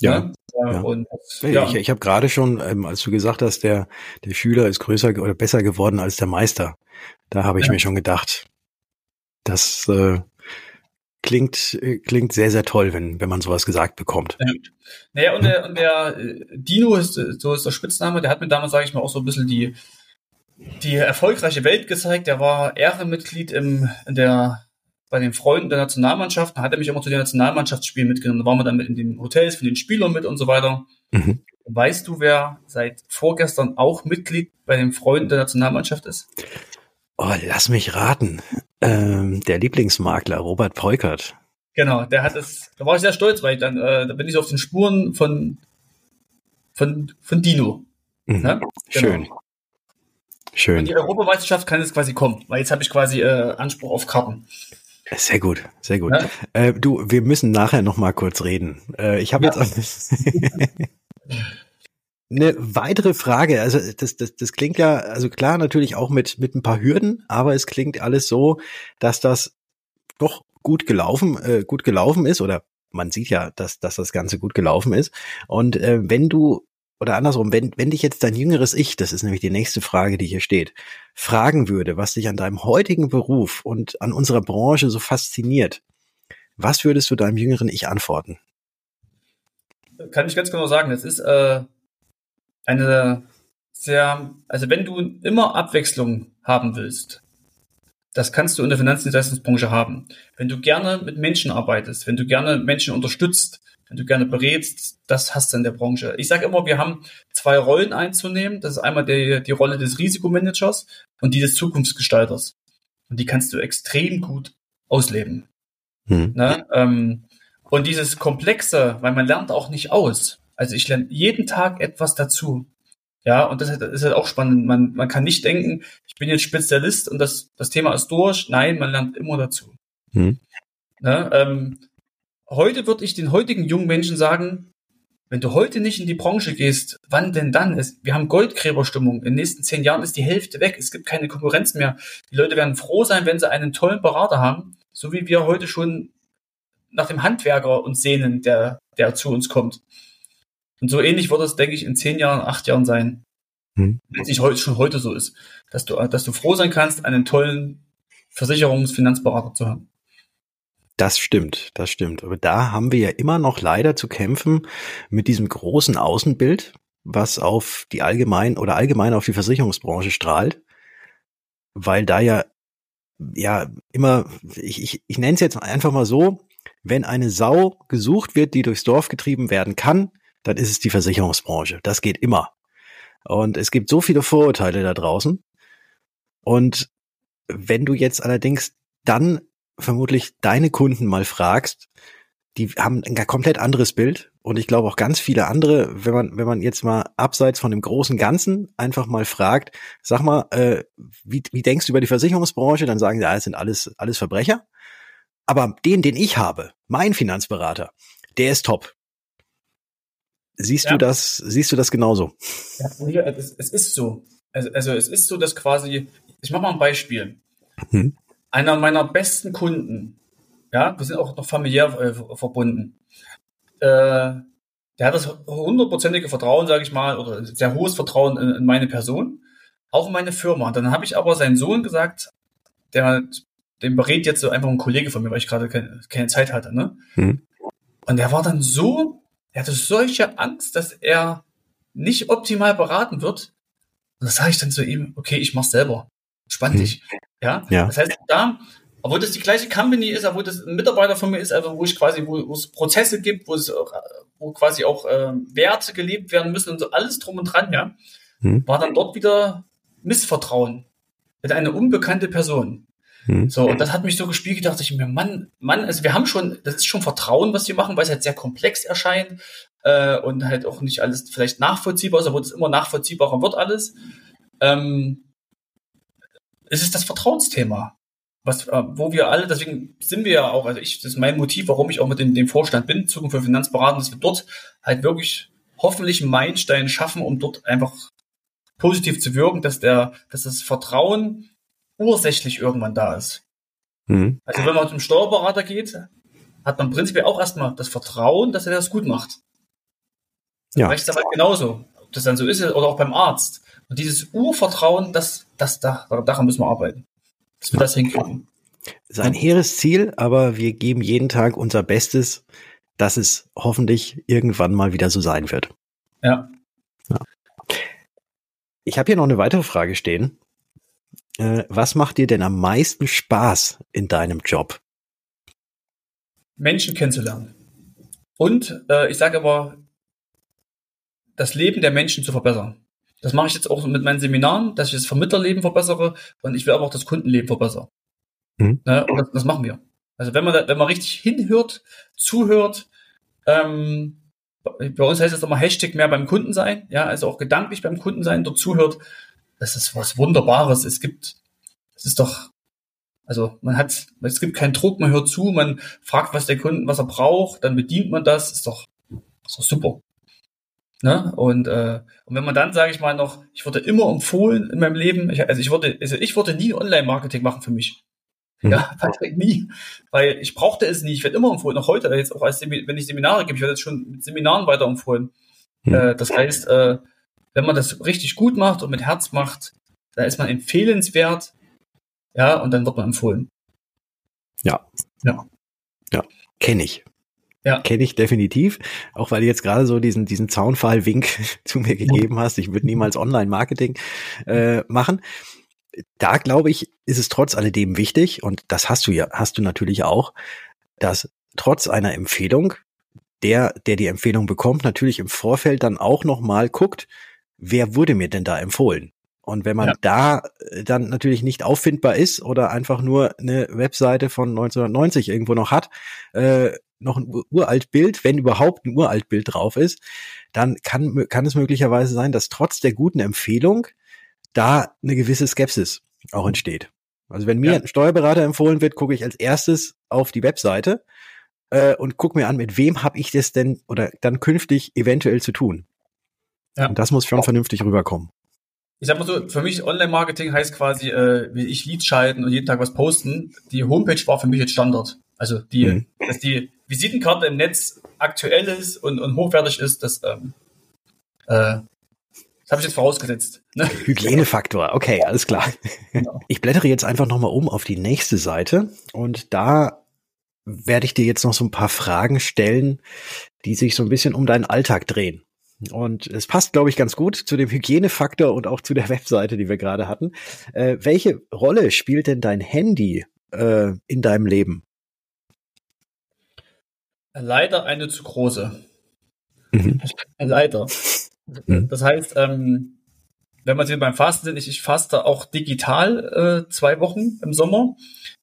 Ja. Ne? ja. Und, ja. Ich, ich habe gerade schon, ähm, als du gesagt hast, der, der Schüler ist größer oder besser geworden als der Meister, da habe ich ja. mir schon gedacht, das äh, klingt, äh, klingt sehr, sehr toll, wenn, wenn man sowas gesagt bekommt. Ja. Naja, und der, und der äh, Dino ist, so ist der Spitzname, der hat mir damals, sage ich mal, auch so ein bisschen die, die erfolgreiche Welt gezeigt. Der war Ehrenmitglied im, in der bei den Freunden der Nationalmannschaft, da hat er mich immer zu den Nationalmannschaftsspielen mitgenommen. Da waren wir dann mit in den Hotels von den Spielern mit und so weiter. Mhm. Weißt du, wer seit vorgestern auch Mitglied bei den Freunden der Nationalmannschaft ist? Oh, lass mich raten. Ähm, der Lieblingsmakler, Robert Peukert. Genau, der hat es, da war ich sehr stolz, weil ich dann, äh, da bin ich auf den Spuren von, von, von Dino. Mhm. Ja? Genau. Schön. Schön. Und die Europameisterschaft kann jetzt quasi kommen, weil jetzt habe ich quasi äh, Anspruch auf Karten. Sehr gut, sehr gut. Ja? Äh, du, wir müssen nachher noch mal kurz reden. Äh, ich habe ja. jetzt eine weitere Frage. Also das, das, das klingt ja, also klar, natürlich auch mit mit ein paar Hürden, aber es klingt alles so, dass das doch gut gelaufen, äh, gut gelaufen ist oder man sieht ja, dass, dass das Ganze gut gelaufen ist. Und äh, wenn du oder andersrum, wenn, wenn dich jetzt dein jüngeres Ich, das ist nämlich die nächste Frage, die hier steht, fragen würde, was dich an deinem heutigen Beruf und an unserer Branche so fasziniert, was würdest du deinem jüngeren Ich antworten? Kann ich ganz genau sagen. Es ist äh, eine sehr, also wenn du immer Abwechslung haben willst, das kannst du in der Finanzdienstleistungsbranche haben. Wenn du gerne mit Menschen arbeitest, wenn du gerne Menschen unterstützt, wenn du gerne berätst, das hast du in der Branche. Ich sage immer, wir haben zwei Rollen einzunehmen. Das ist einmal die, die Rolle des Risikomanagers und die des Zukunftsgestalters. Und die kannst du extrem gut ausleben. Hm. Ne? Ähm, und dieses Komplexe, weil man lernt auch nicht aus. Also ich lerne jeden Tag etwas dazu. Ja, und das ist halt auch spannend. Man, man kann nicht denken, ich bin jetzt Spezialist und das, das Thema ist durch. Nein, man lernt immer dazu. Hm. Ne? Ähm, heute würde ich den heutigen jungen Menschen sagen, wenn du heute nicht in die Branche gehst, wann denn dann? Es, wir haben Goldgräberstimmung. In den nächsten zehn Jahren ist die Hälfte weg. Es gibt keine Konkurrenz mehr. Die Leute werden froh sein, wenn sie einen tollen Berater haben, so wie wir heute schon nach dem Handwerker uns sehnen, der, der zu uns kommt. Und so ähnlich wird es, denke ich, in zehn Jahren, acht Jahren sein. Hm. Wenn es nicht heute, schon heute so ist, dass du, dass du froh sein kannst, einen tollen Versicherungsfinanzberater zu haben. Das stimmt, das stimmt. Aber da haben wir ja immer noch leider zu kämpfen mit diesem großen Außenbild, was auf die allgemein oder allgemein auf die Versicherungsbranche strahlt, weil da ja ja immer, ich, ich, ich nenne es jetzt einfach mal so, wenn eine Sau gesucht wird, die durchs Dorf getrieben werden kann, dann ist es die Versicherungsbranche. Das geht immer. Und es gibt so viele Vorurteile da draußen. Und wenn du jetzt allerdings dann vermutlich deine Kunden mal fragst, die haben ein komplett anderes Bild. Und ich glaube auch ganz viele andere, wenn man, wenn man jetzt mal abseits von dem großen Ganzen einfach mal fragt, sag mal, äh, wie, wie denkst du über die Versicherungsbranche? Dann sagen sie, ja, es sind alles, alles Verbrecher. Aber den, den ich habe, mein Finanzberater, der ist top. Siehst ja. du das, siehst du das genauso? Ja, es, es ist so. Also, also es ist so, dass quasi, ich mache mal ein Beispiel. Hm. Einer meiner besten Kunden, ja, wir sind auch noch familiär äh, verbunden. Äh, der hat das hundertprozentige Vertrauen, sage ich mal, oder sehr hohes Vertrauen in, in, meine Person, auch in meine Firma. Und dann habe ich aber seinen Sohn gesagt, der, dem berät jetzt so einfach ein Kollege von mir, weil ich gerade keine, keine, Zeit hatte, ne? Mhm. Und der war dann so, er hatte solche Angst, dass er nicht optimal beraten wird. Und da sage ich dann zu ihm, okay, ich mach's selber. Spann mhm. dich. Ja? ja. Das heißt, da obwohl das die gleiche Company ist, obwohl das ein Mitarbeiter von mir ist, also wo ich quasi, wo, wo es Prozesse gibt, wo es wo quasi auch äh, Werte gelebt werden müssen und so alles drum und dran, ja, hm. war dann dort wieder Missvertrauen mit einer unbekannte Person. Hm. So, und das hat mich so gespiegelt, dachte ich mir, Mann, Mann, also wir haben schon, das ist schon Vertrauen, was wir machen, weil es halt sehr komplex erscheint äh, und halt auch nicht alles vielleicht nachvollziehbar ist, obwohl es immer nachvollziehbarer wird alles. Ähm, es ist das Vertrauensthema was, äh, wo wir alle, deswegen sind wir ja auch, also ich, das ist mein Motiv, warum ich auch mit in dem Vorstand bin, Zukunft für Finanzberatung, dass wir dort halt wirklich hoffentlich einen Meilenstein schaffen, um dort einfach positiv zu wirken, dass der, dass das Vertrauen ursächlich irgendwann da ist. Mhm. Also wenn man zum Steuerberater geht, hat man prinzipiell auch erstmal das Vertrauen, dass er das gut macht. Ja. Rechts aber genauso. Ob das dann so ist oder auch beim Arzt. Und dieses Urvertrauen, das, das, da, daran müssen wir arbeiten dass wir das hinkriegen. Das ist ein hehres Ziel, aber wir geben jeden Tag unser Bestes, dass es hoffentlich irgendwann mal wieder so sein wird. Ja. ja. Ich habe hier noch eine weitere Frage stehen. Äh, was macht dir denn am meisten Spaß in deinem Job? Menschen kennenzulernen. Und äh, ich sage aber, das Leben der Menschen zu verbessern. Das mache ich jetzt auch mit meinen Seminaren, dass ich das Vermittlerleben verbessere und ich will aber auch das Kundenleben verbessern. Mhm. Ne? Und das, das, machen wir. Also wenn man da, wenn man richtig hinhört, zuhört, ähm, bei uns heißt es immer Hashtag mehr beim Kunden sein, ja, also auch gedanklich beim Kunden sein, dort zuhört, das ist was Wunderbares. Es gibt, es ist doch, also man hat, es gibt keinen Druck, man hört zu, man fragt, was der Kunden, was er braucht, dann bedient man das, ist doch, ist doch super. Ne? Und, äh, und wenn man dann, sage ich mal, noch, ich wurde immer empfohlen in meinem Leben, ich, also ich wurde, also ich wurde nie Online-Marketing machen für mich. Mhm. Ja, nie. Weil ich brauchte es nie. Ich werde immer empfohlen, auch heute, jetzt auch als wenn ich Seminare gebe, ich werde jetzt schon mit Seminaren weiter empfohlen. Mhm. Äh, das heißt, äh, wenn man das richtig gut macht und mit Herz macht, dann ist man empfehlenswert, ja, und dann wird man empfohlen. Ja. Ja. Ja, kenne ich. Ja. Kenne ich definitiv. Auch weil du jetzt gerade so diesen, diesen Zaunfall-Wink zu mir gegeben hast. Ich würde niemals Online-Marketing äh, machen. Da glaube ich, ist es trotz alledem wichtig, und das hast du ja, hast du natürlich auch, dass trotz einer Empfehlung der, der die Empfehlung bekommt, natürlich im Vorfeld dann auch nochmal guckt, wer wurde mir denn da empfohlen? Und wenn man ja. da äh, dann natürlich nicht auffindbar ist oder einfach nur eine Webseite von 1990 irgendwo noch hat, äh, noch ein uralt Bild, wenn überhaupt ein uralt Bild drauf ist, dann kann, kann es möglicherweise sein, dass trotz der guten Empfehlung da eine gewisse Skepsis auch entsteht. Also wenn mir ja. ein Steuerberater empfohlen wird, gucke ich als erstes auf die Webseite äh, und gucke mir an, mit wem habe ich das denn oder dann künftig eventuell zu tun. Ja. Und das muss schon vernünftig rüberkommen. Ich sag mal so, für mich Online-Marketing heißt quasi, äh, wie ich Leads schalten und jeden Tag was posten. Die Homepage war für mich jetzt Standard. Also die, mhm. dass die Visitenkarte im Netz aktuell ist und, und hochwertig ist, das, ähm, äh, das habe ich jetzt vorausgesetzt. Ne? Hygienefaktor, okay, alles klar. Genau. Ich blättere jetzt einfach nochmal um auf die nächste Seite und da werde ich dir jetzt noch so ein paar Fragen stellen, die sich so ein bisschen um deinen Alltag drehen. Und es passt, glaube ich, ganz gut zu dem Hygienefaktor und auch zu der Webseite, die wir gerade hatten. Äh, welche Rolle spielt denn dein Handy äh, in deinem Leben? Leider eine zu große. Mhm. Leider. Mhm. Das heißt, ähm, wenn wir jetzt beim Fasten sind, ich, ich faste auch digital äh, zwei Wochen im Sommer,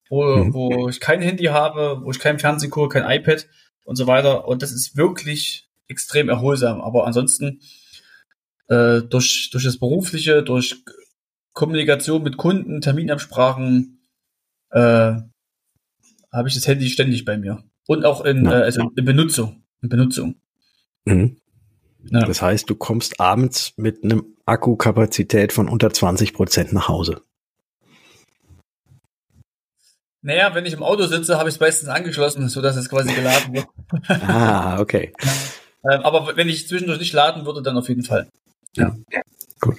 wo, mhm. wo ich kein Handy habe, wo ich kein Fernsehen gucke, kein iPad und so weiter. Und das ist wirklich extrem erholsam. Aber ansonsten äh, durch, durch das Berufliche, durch Kommunikation mit Kunden, Terminabsprachen, äh, habe ich das Handy ständig bei mir. Und auch in, ja. äh, also in Benutzung. In Benutzung. Mhm. Ja. Das heißt, du kommst abends mit einem Akkukapazität von unter 20 Prozent nach Hause. Naja, wenn ich im Auto sitze, habe ich es meistens angeschlossen, sodass es quasi geladen wird. ah, okay. Ähm, aber wenn ich zwischendurch nicht laden würde, dann auf jeden Fall. Ja. Gut.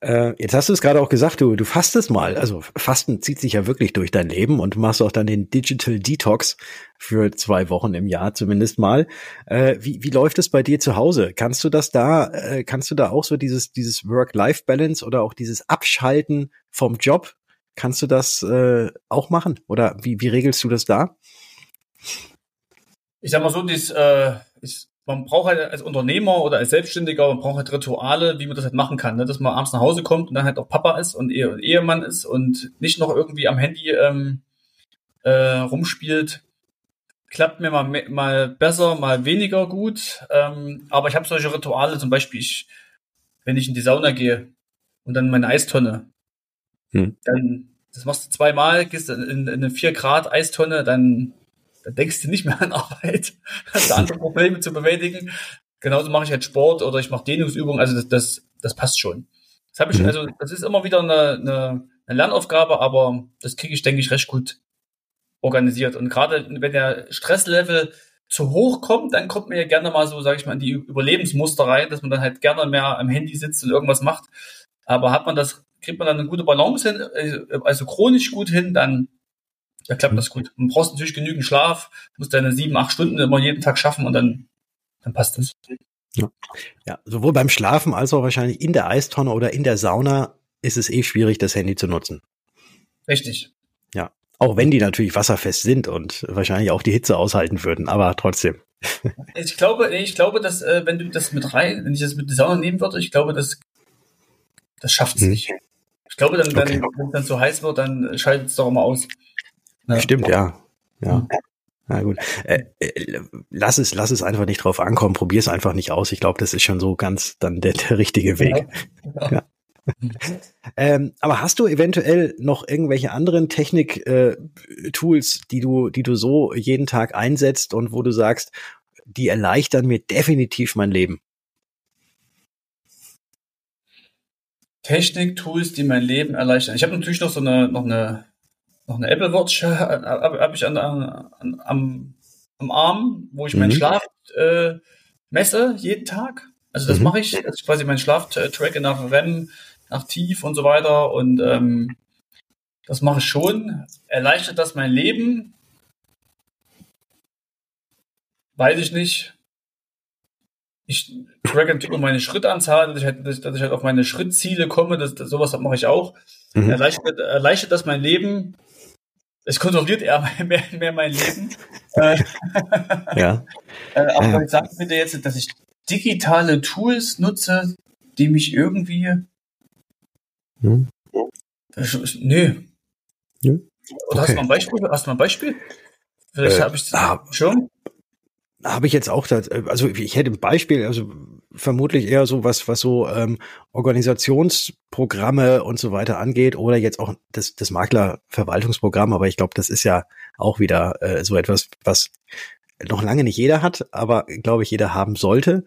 Äh, jetzt hast du es gerade auch gesagt, du, du fastest mal. Also Fasten zieht sich ja wirklich durch dein Leben und machst auch dann den Digital Detox für zwei Wochen im Jahr zumindest mal. Äh, wie, wie läuft es bei dir zu Hause? Kannst du das da, äh, kannst du da auch so dieses, dieses Work-Life-Balance oder auch dieses Abschalten vom Job, kannst du das äh, auch machen? Oder wie, wie regelst du das da? Ich sag mal so, dies, äh, ich man braucht halt als Unternehmer oder als Selbstständiger, man braucht halt Rituale, wie man das halt machen kann, ne? dass man abends nach Hause kommt und dann halt auch Papa ist und Ehe Ehemann ist und nicht noch irgendwie am Handy ähm, äh, rumspielt. Klappt mir mal, mal besser, mal weniger gut. Ähm, aber ich habe solche Rituale, zum Beispiel, ich, wenn ich in die Sauna gehe und dann meine Eistonne, hm. dann das machst du zweimal, gehst in, in eine 4 Grad Eistonne, dann da denkst du nicht mehr an Arbeit, hast du andere Probleme zu bewältigen. Genauso mache ich halt Sport oder ich mache Dehnungsübungen, also das, das, das passt schon. Das habe ich, mhm. also das ist immer wieder eine, eine, eine Lernaufgabe, aber das kriege ich, denke ich, recht gut organisiert. Und gerade wenn der Stresslevel zu hoch kommt, dann kommt man ja gerne mal so, sage ich mal, in die Überlebensmuster rein, dass man dann halt gerne mehr am Handy sitzt und irgendwas macht. Aber hat man das, kriegt man dann eine gute Balance hin, äh, also chronisch gut hin, dann da klappt das gut. Du brauchst natürlich genügend Schlaf, musst deine sieben, acht Stunden immer jeden Tag schaffen und dann, dann passt das. Ja. ja, sowohl beim Schlafen als auch wahrscheinlich in der Eistonne oder in der Sauna ist es eh schwierig, das Handy zu nutzen. Richtig. Ja, auch wenn die natürlich wasserfest sind und wahrscheinlich auch die Hitze aushalten würden, aber trotzdem. Ich glaube, ich glaube, dass äh, wenn du das mit rein, wenn ich das mit der Sauna nehmen würde, ich glaube, das, das schafft es hm. nicht. Ich glaube, dann, okay. wenn es dann zu heiß wird, dann schaltet es doch immer aus. Ja. Stimmt, ja. Ja. Na gut. Äh, äh, lass es, lass es einfach nicht drauf ankommen. Probier es einfach nicht aus. Ich glaube, das ist schon so ganz dann der, der richtige Weg. Ja. ja. ähm, aber hast du eventuell noch irgendwelche anderen Technik-Tools, äh, die du, die du so jeden Tag einsetzt und wo du sagst, die erleichtern mir definitiv mein Leben? Technik-Tools, die mein Leben erleichtern. Ich habe natürlich noch so eine, noch eine noch eine Apple Watch habe hab ich an, an, am, am Arm, wo ich mhm. meinen Schlaf äh, messe jeden Tag. Also das mhm. mache ich, dass ich quasi meinen Schlaf tracke nach REM, nach Tief und so weiter. Und ähm, das mache ich schon. Erleichtert das mein Leben? Weiß ich nicht. Ich tracke natürlich nur meine Schrittanzahl, dass ich, halt, dass ich halt auf meine Schrittziele komme. Das, das, sowas mache ich auch. Mhm. Erleichtert, erleichtert das mein Leben? Es kontrolliert eher mehr, mehr mein Leben. Äh, ja. Äh, aber ja. sag bitte jetzt, dass ich digitale Tools nutze, die mich irgendwie. Hm. Nö. Ja. Oder okay. hast du mal ein Beispiel? Hast du mal ein Beispiel? Vielleicht äh, habe ich das ah, schon habe ich jetzt auch, das, also ich hätte ein Beispiel, also vermutlich eher so was, was so ähm, Organisationsprogramme und so weiter angeht oder jetzt auch das, das Maklerverwaltungsprogramm, aber ich glaube, das ist ja auch wieder äh, so etwas, was noch lange nicht jeder hat, aber glaube ich, jeder haben sollte.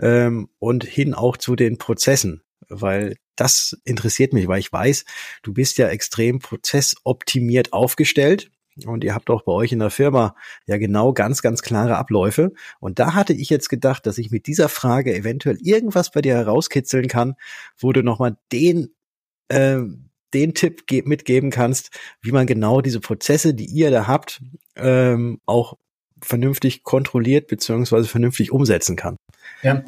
Ähm, und hin auch zu den Prozessen, weil das interessiert mich, weil ich weiß, du bist ja extrem prozessoptimiert aufgestellt und ihr habt auch bei euch in der Firma ja genau ganz, ganz klare Abläufe. Und da hatte ich jetzt gedacht, dass ich mit dieser Frage eventuell irgendwas bei dir herauskitzeln kann, wo du nochmal den, äh, den Tipp mitgeben kannst, wie man genau diese Prozesse, die ihr da habt, ähm, auch vernünftig kontrolliert beziehungsweise vernünftig umsetzen kann. Ja,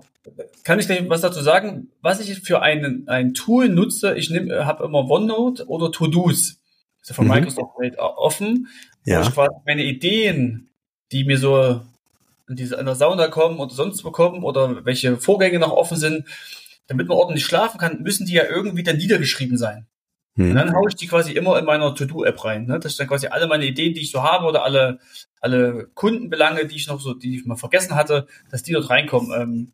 kann ich was dazu sagen? Was ich für einen, ein Tool nutze, ich habe immer OneNote oder To-Dos ist ja von mhm. Microsoft Welt offen, ja. wo ich quasi meine Ideen, die mir so in, diese, in der Sauna kommen oder sonst wo kommen oder welche Vorgänge noch offen sind, damit man ordentlich schlafen kann, müssen die ja irgendwie dann niedergeschrieben sein. Hm. Und dann haue ich die quasi immer in meiner To-Do-App rein, ne? dass ich dann quasi alle meine Ideen, die ich so habe oder alle, alle Kundenbelange, die ich noch so, die ich mal vergessen hatte, dass die dort reinkommen. Ähm,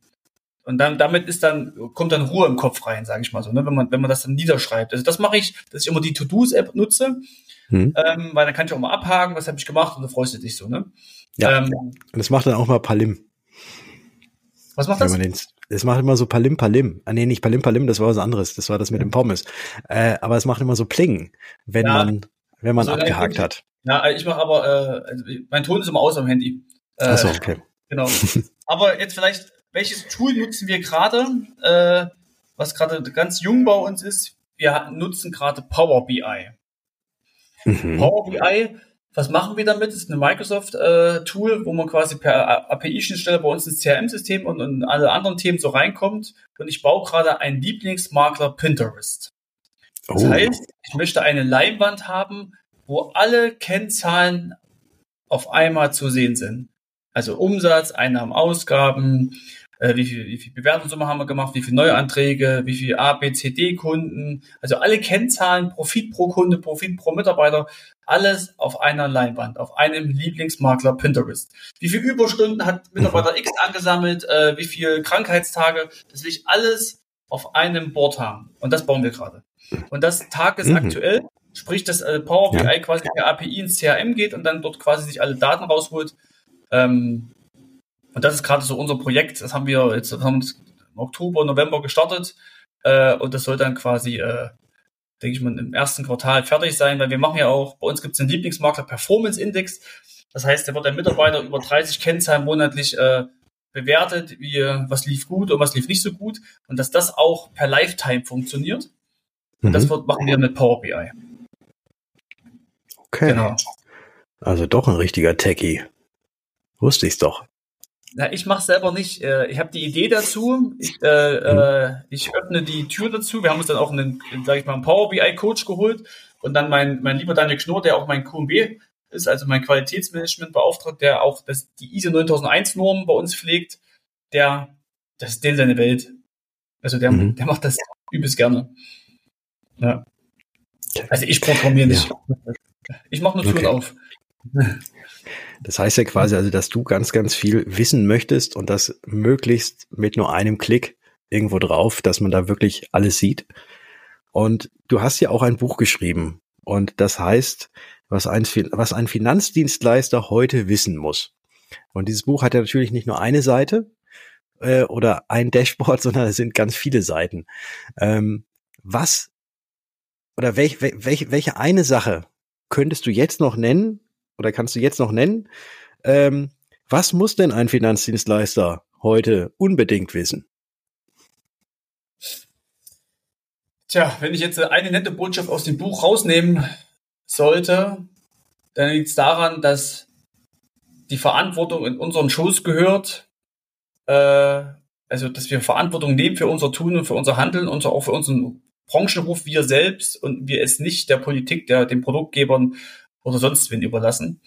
und dann damit ist dann kommt dann Ruhe im Kopf rein, sage ich mal so, ne? wenn man wenn man das dann niederschreibt. Also das mache ich, dass ich immer die To-Dos-App nutze, hm. ähm, weil dann kann ich auch mal abhaken, was habe ich gemacht und dann freust du dich so. Ne? Ja. Ähm, und das macht dann auch mal Palim. Was macht das? Es macht immer so Palim Palim. Ah, nee, nicht Palim Palim, das war was anderes. Das war das mit dem Pommes. Äh, aber es macht immer so Pling, wenn ja. man, wenn man also, abgehakt hat. Ja, ich mache aber, äh, also mein Ton ist immer aus am Handy. Äh, Achso, okay. Genau. aber jetzt vielleicht, welches Tool nutzen wir gerade? Äh, was gerade ganz jung bei uns ist, wir nutzen gerade Power BI. Mhm. Power BI was machen wir damit? Das ist eine Microsoft-Tool, äh, wo man quasi per API-Schnittstelle bei uns ins CRM-System und, und alle anderen Themen so reinkommt. Und ich baue gerade einen Lieblingsmakler Pinterest. Das oh. heißt, ich möchte eine Leinwand haben, wo alle Kennzahlen auf einmal zu sehen sind. Also Umsatz, Einnahmen, Ausgaben, äh, wie viel, wie viel Bewertungssumme haben wir gemacht, wie viele Neuanträge, wie viel A, B, C, D Kunden, also alle Kennzahlen, Profit pro Kunde, Profit pro Mitarbeiter, alles auf einer Leinwand, auf einem Lieblingsmakler Pinterest. Wie viel Überstunden hat Mitarbeiter X angesammelt, äh, wie viel Krankheitstage, das will ich alles auf einem Board haben. Und das bauen wir gerade. Und das Tag ist mhm. aktuell, sprich, dass äh, Power BI ja. quasi per API ins CRM geht und dann dort quasi sich alle Daten rausholt. Ähm, und das ist gerade so unser Projekt. Das haben wir jetzt haben wir im Oktober, November gestartet. Äh, und das soll dann quasi, äh, denke ich mal, im ersten Quartal fertig sein, weil wir machen ja auch, bei uns gibt es den Lieblingsmakler Performance Index. Das heißt, der wird der Mitarbeiter über 30 Kennzahlen monatlich äh, bewertet, wie was lief gut und was lief nicht so gut. Und dass das auch per Lifetime funktioniert. Und mhm. das wird, machen wir mit Power BI. Okay. Genau. Also doch ein richtiger Techie. Wusste ich's doch. Na, ich mache selber nicht. Äh, ich habe die Idee dazu. Ich, äh, äh, ich öffne die Tür dazu. Wir haben uns dann auch einen, sag ich mal, einen Power BI Coach geholt und dann mein mein lieber Daniel Knorr, der auch mein QMB ist, also mein Qualitätsmanagement beauftragt, der auch das, die ISO 9001 Norm bei uns pflegt. Der, das ist den seine Welt. Also der, mhm. der macht das übelst gerne. Ja. Also ich programmiere nicht. Ja. Ich mache nur Türen okay. auf. Das heißt ja quasi also, dass du ganz, ganz viel wissen möchtest und das möglichst mit nur einem Klick irgendwo drauf, dass man da wirklich alles sieht. Und du hast ja auch ein Buch geschrieben. Und das heißt, was ein, was ein Finanzdienstleister heute wissen muss. Und dieses Buch hat ja natürlich nicht nur eine Seite äh, oder ein Dashboard, sondern es sind ganz viele Seiten. Ähm, was oder welch, welch, welche eine Sache könntest du jetzt noch nennen, oder kannst du jetzt noch nennen? Ähm, was muss denn ein Finanzdienstleister heute unbedingt wissen? Tja, wenn ich jetzt eine nette Botschaft aus dem Buch rausnehmen sollte, dann liegt es daran, dass die Verantwortung in unseren Schoß gehört, äh, also dass wir Verantwortung nehmen für unser Tun und für unser Handeln und auch für unseren Branchenruf, wir selbst und wir es nicht der Politik, der den Produktgebern oder sonst wen überlassen.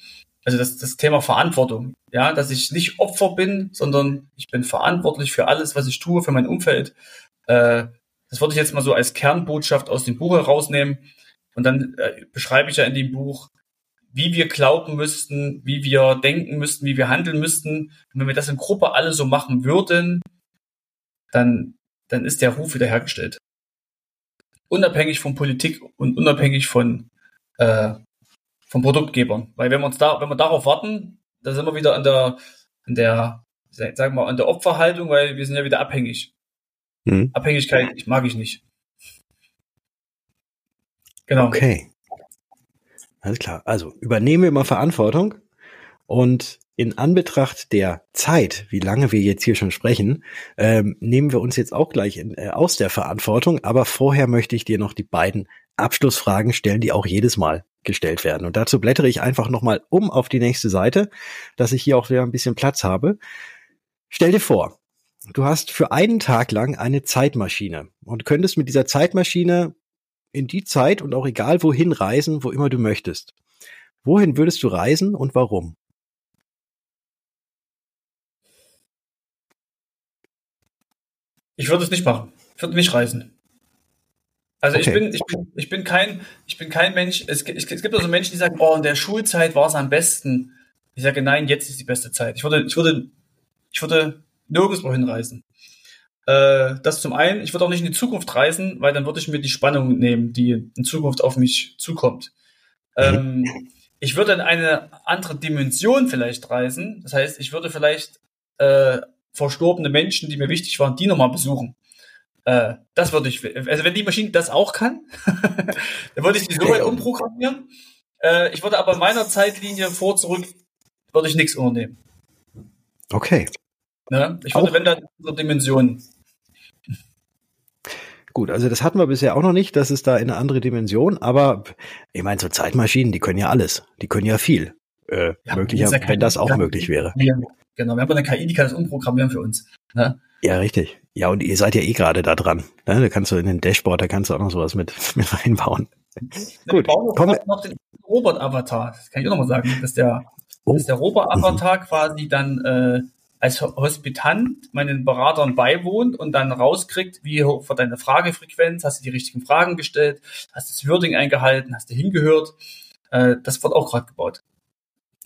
Also das, das Thema Verantwortung, ja, dass ich nicht Opfer bin, sondern ich bin verantwortlich für alles, was ich tue, für mein Umfeld. Äh, das würde ich jetzt mal so als Kernbotschaft aus dem Buch herausnehmen. Und dann äh, beschreibe ich ja in dem Buch, wie wir glauben müssten, wie wir denken müssten, wie wir handeln müssten. Und wenn wir das in Gruppe alle so machen würden, dann, dann ist der Ruf wiederhergestellt. Unabhängig von Politik und unabhängig von äh, vom Produktgebern. Weil wenn wir uns da, wenn wir darauf warten, da sind wir wieder an der, an der, sagen wir mal, an der Opferhaltung, weil wir sind ja wieder abhängig. Mhm. Abhängigkeit ich mag ich nicht. Genau. Okay. Alles klar. Also übernehmen wir mal Verantwortung und in Anbetracht der Zeit, wie lange wir jetzt hier schon sprechen, ähm, nehmen wir uns jetzt auch gleich in, äh, aus der Verantwortung. Aber vorher möchte ich dir noch die beiden Abschlussfragen stellen, die auch jedes Mal gestellt werden. Und dazu blättere ich einfach nochmal um auf die nächste Seite, dass ich hier auch wieder ein bisschen Platz habe. Stell dir vor, du hast für einen Tag lang eine Zeitmaschine und könntest mit dieser Zeitmaschine in die Zeit und auch egal wohin reisen, wo immer du möchtest. Wohin würdest du reisen und warum? Ich würde es nicht machen. Ich würde nicht reisen. Also okay. ich bin, ich bin, ich bin kein, ich bin kein Mensch. Es, es, es gibt also Menschen, die sagen, oh, in der Schulzeit war es am besten. Ich sage, nein, jetzt ist die beste Zeit. Ich würde, ich würde, ich würde nirgendwo hinreisen. Äh, das zum einen. Ich würde auch nicht in die Zukunft reisen, weil dann würde ich mir die Spannung nehmen, die in Zukunft auf mich zukommt. Ähm, ich würde in eine andere Dimension vielleicht reisen. Das heißt, ich würde vielleicht äh, verstorbene Menschen, die mir wichtig waren, die nochmal besuchen. Äh, das würde ich, also wenn die Maschine das auch kann, dann würde ich die so weit umprogrammieren. Äh, ich würde aber in meiner Zeitlinie vor, zurück, würde ich nichts unternehmen. Okay. Ja, ich würde, auch, wenn dann andere Dimensionen. Gut, also das hatten wir bisher auch noch nicht, das ist da in eine andere Dimension, aber ich meine, so Zeitmaschinen, die können ja alles, die können ja viel. Äh, ja, möglicher, wenn das auch möglich wäre. Genau, wir haben eine KI, die kann das umprogrammieren für uns. Ne? Ja, richtig. Ja, und ihr seid ja eh gerade da dran. Ne? Da kannst du in den Dashboard, da kannst du auch noch sowas mit, mit reinbauen. Gut, wir noch den Robot-Avatar. Das kann ich auch noch mal sagen, dass der, oh. dass der Robot-Avatar mhm. quasi dann äh, als Hospitant meinen Beratern beiwohnt und dann rauskriegt, wie hoch war deine Fragefrequenz, hast du die richtigen Fragen gestellt, hast du das Wording eingehalten, hast du hingehört. Äh, das wird auch gerade gebaut.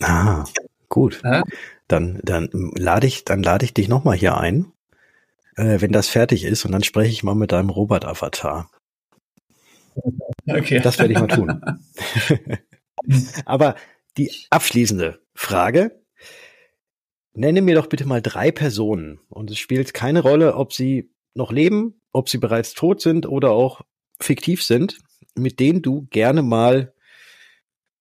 Ah, gut. Ja? Dann, dann lade ich, dann lade ich dich nochmal hier ein, äh, wenn das fertig ist, und dann spreche ich mal mit deinem Robot-Avatar. Okay. Das werde ich mal tun. Aber die abschließende Frage. Nenne mir doch bitte mal drei Personen. Und es spielt keine Rolle, ob sie noch leben, ob sie bereits tot sind oder auch fiktiv sind, mit denen du gerne mal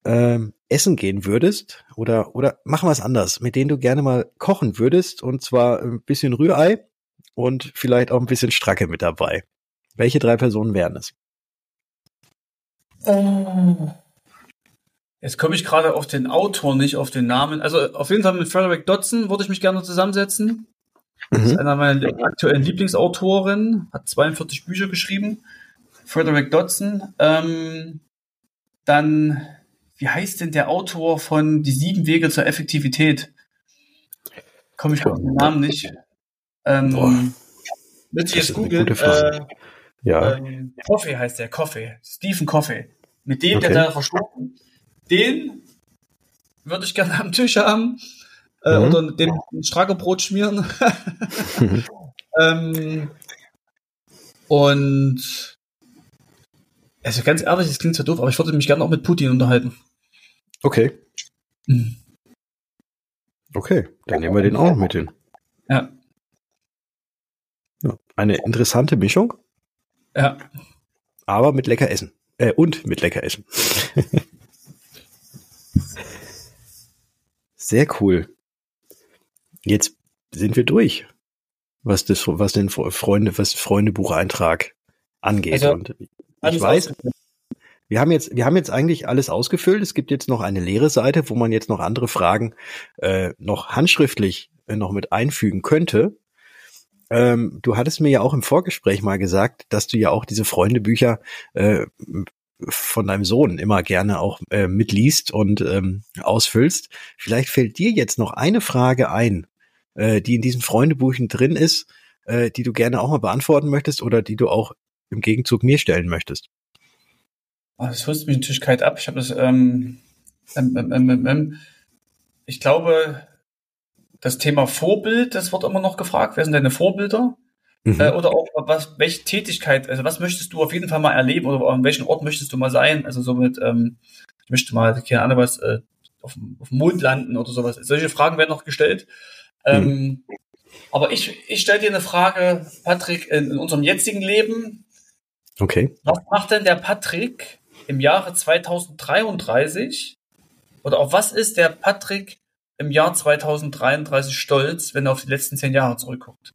ähm, essen gehen würdest oder oder machen wir es anders, mit denen du gerne mal kochen würdest und zwar ein bisschen Rührei und vielleicht auch ein bisschen Stracke mit dabei. Welche drei Personen wären es? Oh. Jetzt komme ich gerade auf den Autor, nicht auf den Namen. Also auf jeden Fall mit Frederick Dodson würde ich mich gerne zusammensetzen. Mhm. Das ist einer meiner aktuellen Lieblingsautoren, hat 42 Bücher geschrieben. Frederick Dodson. Ähm, dann wie heißt denn der Autor von Die sieben Wege zur Effektivität? Komme ich auf den Namen nicht. Ähm, Willst du jetzt googeln? Äh, ja. Ähm, Coffee heißt der, Coffee. Stephen Coffee. Mit dem, okay. der da verstorben. Den würde ich gerne am Tisch haben. Äh, mhm. Oder dem ein Strackerbrot schmieren. ähm, und also ganz ehrlich, das klingt so doof, aber ich würde mich gerne auch mit Putin unterhalten. Okay. Mhm. Okay, dann nehmen wir den auch mit hin. Ja. Ja. Eine interessante Mischung. Ja. Aber mit lecker Essen. Äh, und mit lecker Essen. Sehr cool. Jetzt sind wir durch, was das, was den Freunde, was Freundebucheintrag angeht. Also, und ich weiß, wir haben jetzt, wir haben jetzt eigentlich alles ausgefüllt. Es gibt jetzt noch eine leere Seite, wo man jetzt noch andere Fragen äh, noch handschriftlich äh, noch mit einfügen könnte. Ähm, du hattest mir ja auch im Vorgespräch mal gesagt, dass du ja auch diese Freundebücher äh, von deinem Sohn immer gerne auch äh, mitliest und ähm, ausfüllst. Vielleicht fällt dir jetzt noch eine Frage ein, äh, die in diesen Freundebuchen drin ist, äh, die du gerne auch mal beantworten möchtest oder die du auch im Gegenzug mir stellen möchtest. Oh, das rüstet mich natürlich kalt ab. Ich habe das, ähm, ähm, ähm, ähm, ich glaube, das Thema Vorbild, das wird immer noch gefragt. Wer sind deine Vorbilder? Mhm. Äh, oder auch, was, welche Tätigkeit, also was möchtest du auf jeden Fall mal erleben oder an welchem Ort möchtest du mal sein? Also somit, ähm, ich möchte mal, keine Ahnung was, äh, auf, auf dem Mond landen oder sowas. Solche Fragen werden noch gestellt. Ähm, mhm. Aber ich, ich stelle dir eine Frage, Patrick, in, in unserem jetzigen Leben. Okay. Was macht denn der Patrick im Jahre 2033 oder auf was ist der Patrick im Jahr 2033 stolz, wenn er auf die letzten zehn Jahre zurückguckt?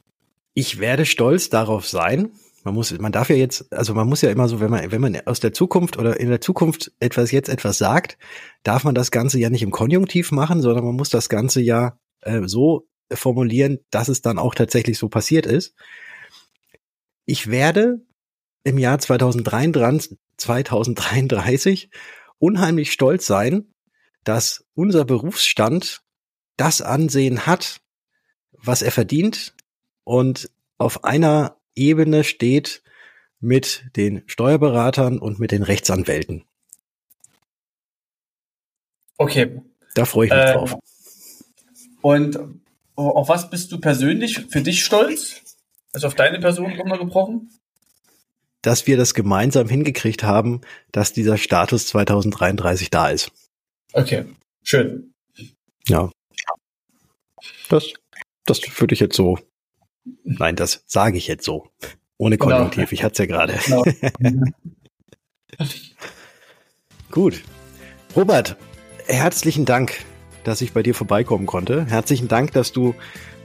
Ich werde stolz darauf sein. Man muss, man darf ja jetzt, also man muss ja immer so, wenn man, wenn man aus der Zukunft oder in der Zukunft etwas jetzt etwas sagt, darf man das Ganze ja nicht im Konjunktiv machen, sondern man muss das Ganze ja äh, so formulieren, dass es dann auch tatsächlich so passiert ist. Ich werde im Jahr 2033, 2033 unheimlich stolz sein, dass unser Berufsstand das Ansehen hat, was er verdient und auf einer Ebene steht mit den Steuerberatern und mit den Rechtsanwälten. Okay. Da freue ich mich äh, drauf. Und auf was bist du persönlich für dich stolz? Also auf deine Person runtergebrochen? Dass wir das gemeinsam hingekriegt haben, dass dieser Status 2033 da ist. Okay, schön. Ja. Das, das würde ich jetzt so. Nein, das sage ich jetzt so. Ohne genau. Konjunktiv. Genau. Ich hatte es ja gerade. Genau. Gut. Robert, herzlichen Dank, dass ich bei dir vorbeikommen konnte. Herzlichen Dank, dass du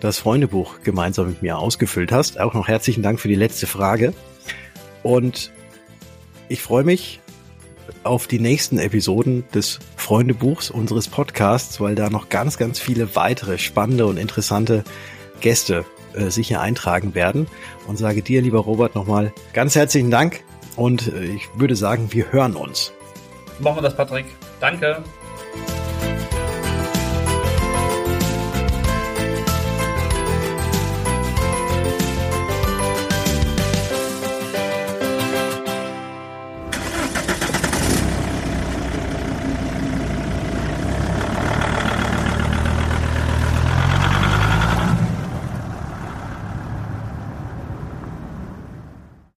das Freundebuch gemeinsam mit mir ausgefüllt hast. Auch noch herzlichen Dank für die letzte Frage. Und ich freue mich auf die nächsten Episoden des Freundebuchs unseres Podcasts, weil da noch ganz, ganz viele weitere spannende und interessante Gäste äh, sich hier eintragen werden. Und sage dir, lieber Robert, nochmal ganz herzlichen Dank und äh, ich würde sagen, wir hören uns. Machen wir das, Patrick. Danke.